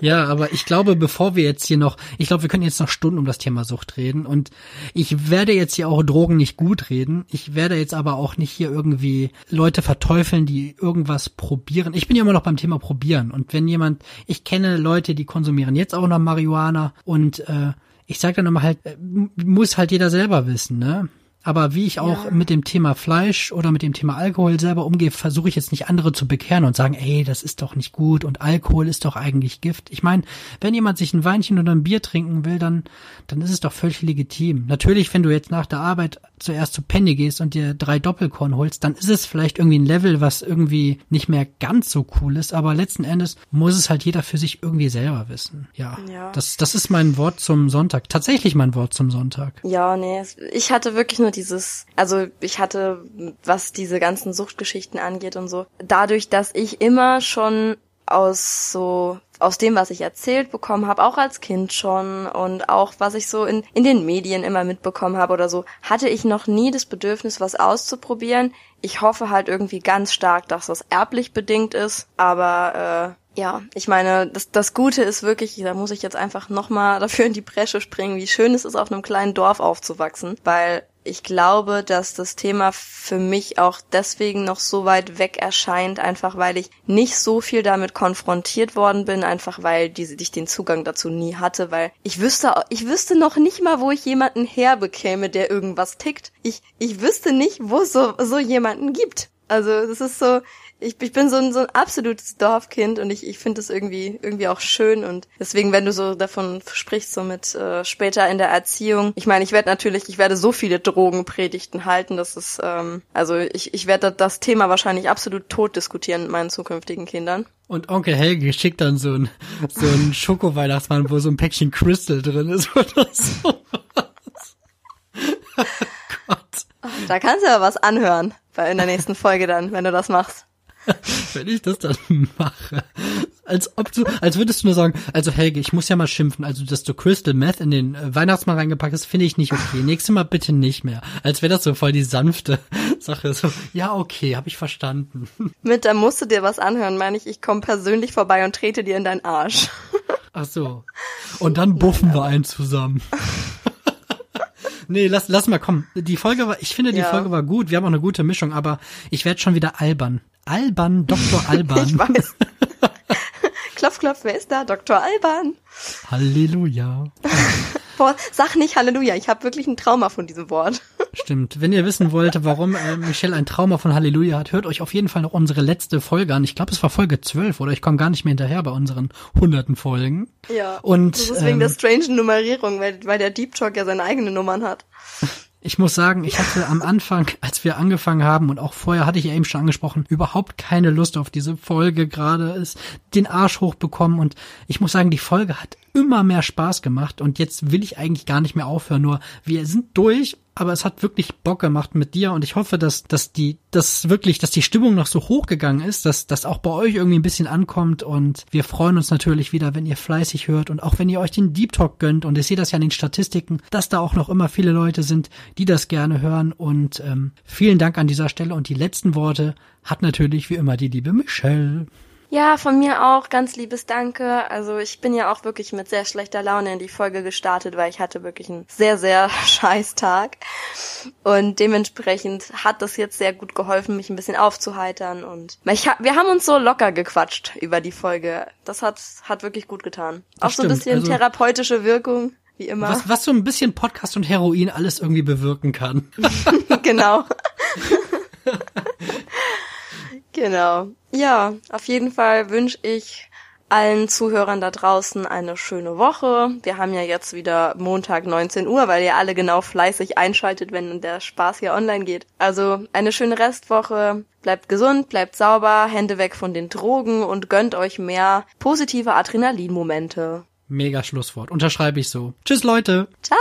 Ja, aber ich glaube, bevor wir jetzt hier noch, ich glaube, wir können jetzt noch Stunden um das Thema Sucht reden und ich werde jetzt hier auch Drogen nicht gut reden. Ich werde jetzt aber auch nicht hier irgendwie Leute verteufeln, die irgendwas probieren. Ich bin ja immer noch beim Thema probieren und wenn jemand, ich kenne Leute, die konsumieren jetzt auch noch Marihuana und äh, ich sage dann immer halt, äh, muss halt jeder selber wissen, ne? Aber wie ich auch Ja. mit dem Thema Fleisch oder mit dem Thema Alkohol selber umgehe, versuche ich jetzt nicht andere zu bekehren und sagen, ey, das ist doch nicht gut und Alkohol ist doch eigentlich Gift. Ich meine, wenn jemand sich ein Weinchen oder ein Bier trinken will, dann, dann ist es doch völlig legitim. Natürlich, wenn du jetzt nach der Arbeit zuerst zu Penny gehst und dir drei Doppelkorn holst, dann ist es vielleicht irgendwie ein Level, was irgendwie nicht mehr ganz so cool ist, aber letzten Endes muss es halt jeder für sich irgendwie selber wissen. Ja, Ja. Das, das ist mein Wort zum Sonntag. Tatsächlich mein Wort zum Sonntag. Ja, nee, ich hatte wirklich nur dieses, also ich hatte, was diese ganzen Suchtgeschichten angeht und so, dadurch, dass ich immer schon aus so aus dem, was ich erzählt bekommen habe, auch als Kind schon und auch was ich so in, in den Medien immer mitbekommen habe oder so, hatte ich noch nie das Bedürfnis, was auszuprobieren. Ich hoffe halt irgendwie ganz stark, dass das erblich bedingt ist, aber äh, ja, ich meine, das, das Gute ist wirklich, da muss ich jetzt einfach nochmal dafür in die Bresche springen, wie schön es ist, auf einem kleinen Dorf aufzuwachsen, weil ich glaube, dass das Thema für mich auch deswegen noch so weit weg erscheint, einfach weil ich nicht so viel damit konfrontiert worden bin, einfach weil diese, ich den Zugang dazu nie hatte, weil ich wüsste, ich wüsste noch nicht mal, wo ich jemanden herbekäme, der irgendwas tickt. Ich, ich wüsste nicht, wo es so, so jemanden gibt. Also, das ist so, ich, ich bin so ein, so ein absolutes Dorfkind und ich, ich finde das irgendwie, irgendwie auch schön und deswegen, wenn du so davon sprichst, so mit äh, später in der Erziehung, ich meine, ich werde natürlich, ich werde so viele Drogenpredigten halten, dass es, ähm, also ich, ich werde das Thema wahrscheinlich absolut tot diskutieren mit meinen zukünftigen Kindern. Und Onkel Helge schickt dann so ein, so ein Schoko-Weihnachtsmann, wo so ein Päckchen Crystal drin ist oder so. oh Gott. Da kannst du ja was anhören bei in der nächsten Folge dann, wenn du das machst. Wenn ich das dann mache. Als ob du, als würdest du nur sagen, also Helge, ich muss ja mal schimpfen, also dass du Crystal Meth in den äh, Weihnachtsmann reingepackt hast, finde ich nicht okay. Nächstes Mal bitte nicht mehr. Als wäre das so voll die sanfte Sache. So, ja, okay, habe ich verstanden. Mit, da musst du dir was anhören, meine ich, ich komme persönlich vorbei und trete dir in deinen Arsch. Ach so. Und dann buffen wir einen zusammen. Nee, lass, lass mal kommen. Die Folge war, ich finde, die Ja. Folge war gut. Wir haben auch eine gute Mischung, aber ich werde schon wieder albern. Alban, Dr. Alban. Ich weiß. klopf, klopf, wer ist da? Dr. Alban. Halleluja. Boah, sag nicht Halleluja, ich habe wirklich ein Trauma von diesem Wort. Stimmt. Wenn ihr wissen wollt, warum äh, Michelle ein Trauma von Halleluja hat, hört euch auf jeden Fall noch unsere letzte Folge an. Ich glaube, es war Folge 12 oder ich komme gar nicht mehr hinterher bei unseren hunderten Folgen. Ja. Und, das ist wegen ähm, der strangen Nummerierung, weil, weil der Deep Talk ja seine eigenen Nummern hat. Ich muss sagen, ich hatte am Anfang, als wir angefangen haben und auch vorher hatte ich ja eben schon angesprochen, überhaupt keine Lust auf diese Folge gerade, ist den Arsch hochbekommen und ich muss sagen, die Folge hat immer mehr Spaß gemacht und jetzt will ich eigentlich gar nicht mehr aufhören, nur wir sind durch, aber es hat wirklich Bock gemacht mit dir und ich hoffe, dass, dass die, dass wirklich, dass die Stimmung noch so hochgegangen ist, dass das auch bei euch irgendwie ein bisschen ankommt und wir freuen uns natürlich wieder, wenn ihr fleißig hört und auch wenn ihr euch den Deep Talk gönnt und ich sehe das ja an den Statistiken, dass da auch noch immer viele Leute sind, die das gerne hören und ähm, vielen Dank an dieser Stelle und die letzten Worte hat natürlich wie immer die liebe Michelle. Ja, von mir auch ganz liebes Danke. Also ich bin ja auch wirklich mit sehr schlechter Laune in die Folge gestartet, weil ich hatte wirklich einen sehr, sehr scheiß Tag. Und dementsprechend hat das jetzt sehr gut geholfen, mich ein bisschen aufzuheitern. Und ich wir haben uns so locker gequatscht über die Folge. Das hat, hat wirklich gut getan. Das auch so ein stimmt. bisschen Also- therapeutische Wirkung, wie immer. Was, was so ein bisschen Podcast und Heroin alles irgendwie bewirken kann. genau. genau. Ja, auf jeden Fall wünsche ich allen Zuhörern da draußen eine schöne Woche. Wir haben ja jetzt wieder Montag 19 Uhr, weil ihr alle genau fleißig einschaltet, wenn der Spaß hier online geht. Also eine schöne Restwoche. Bleibt gesund, bleibt sauber, Hände weg von den Drogen und gönnt euch mehr positive Adrenalinmomente. Mega Schlusswort. Unterschreibe ich so. Tschüss Leute. Ciao!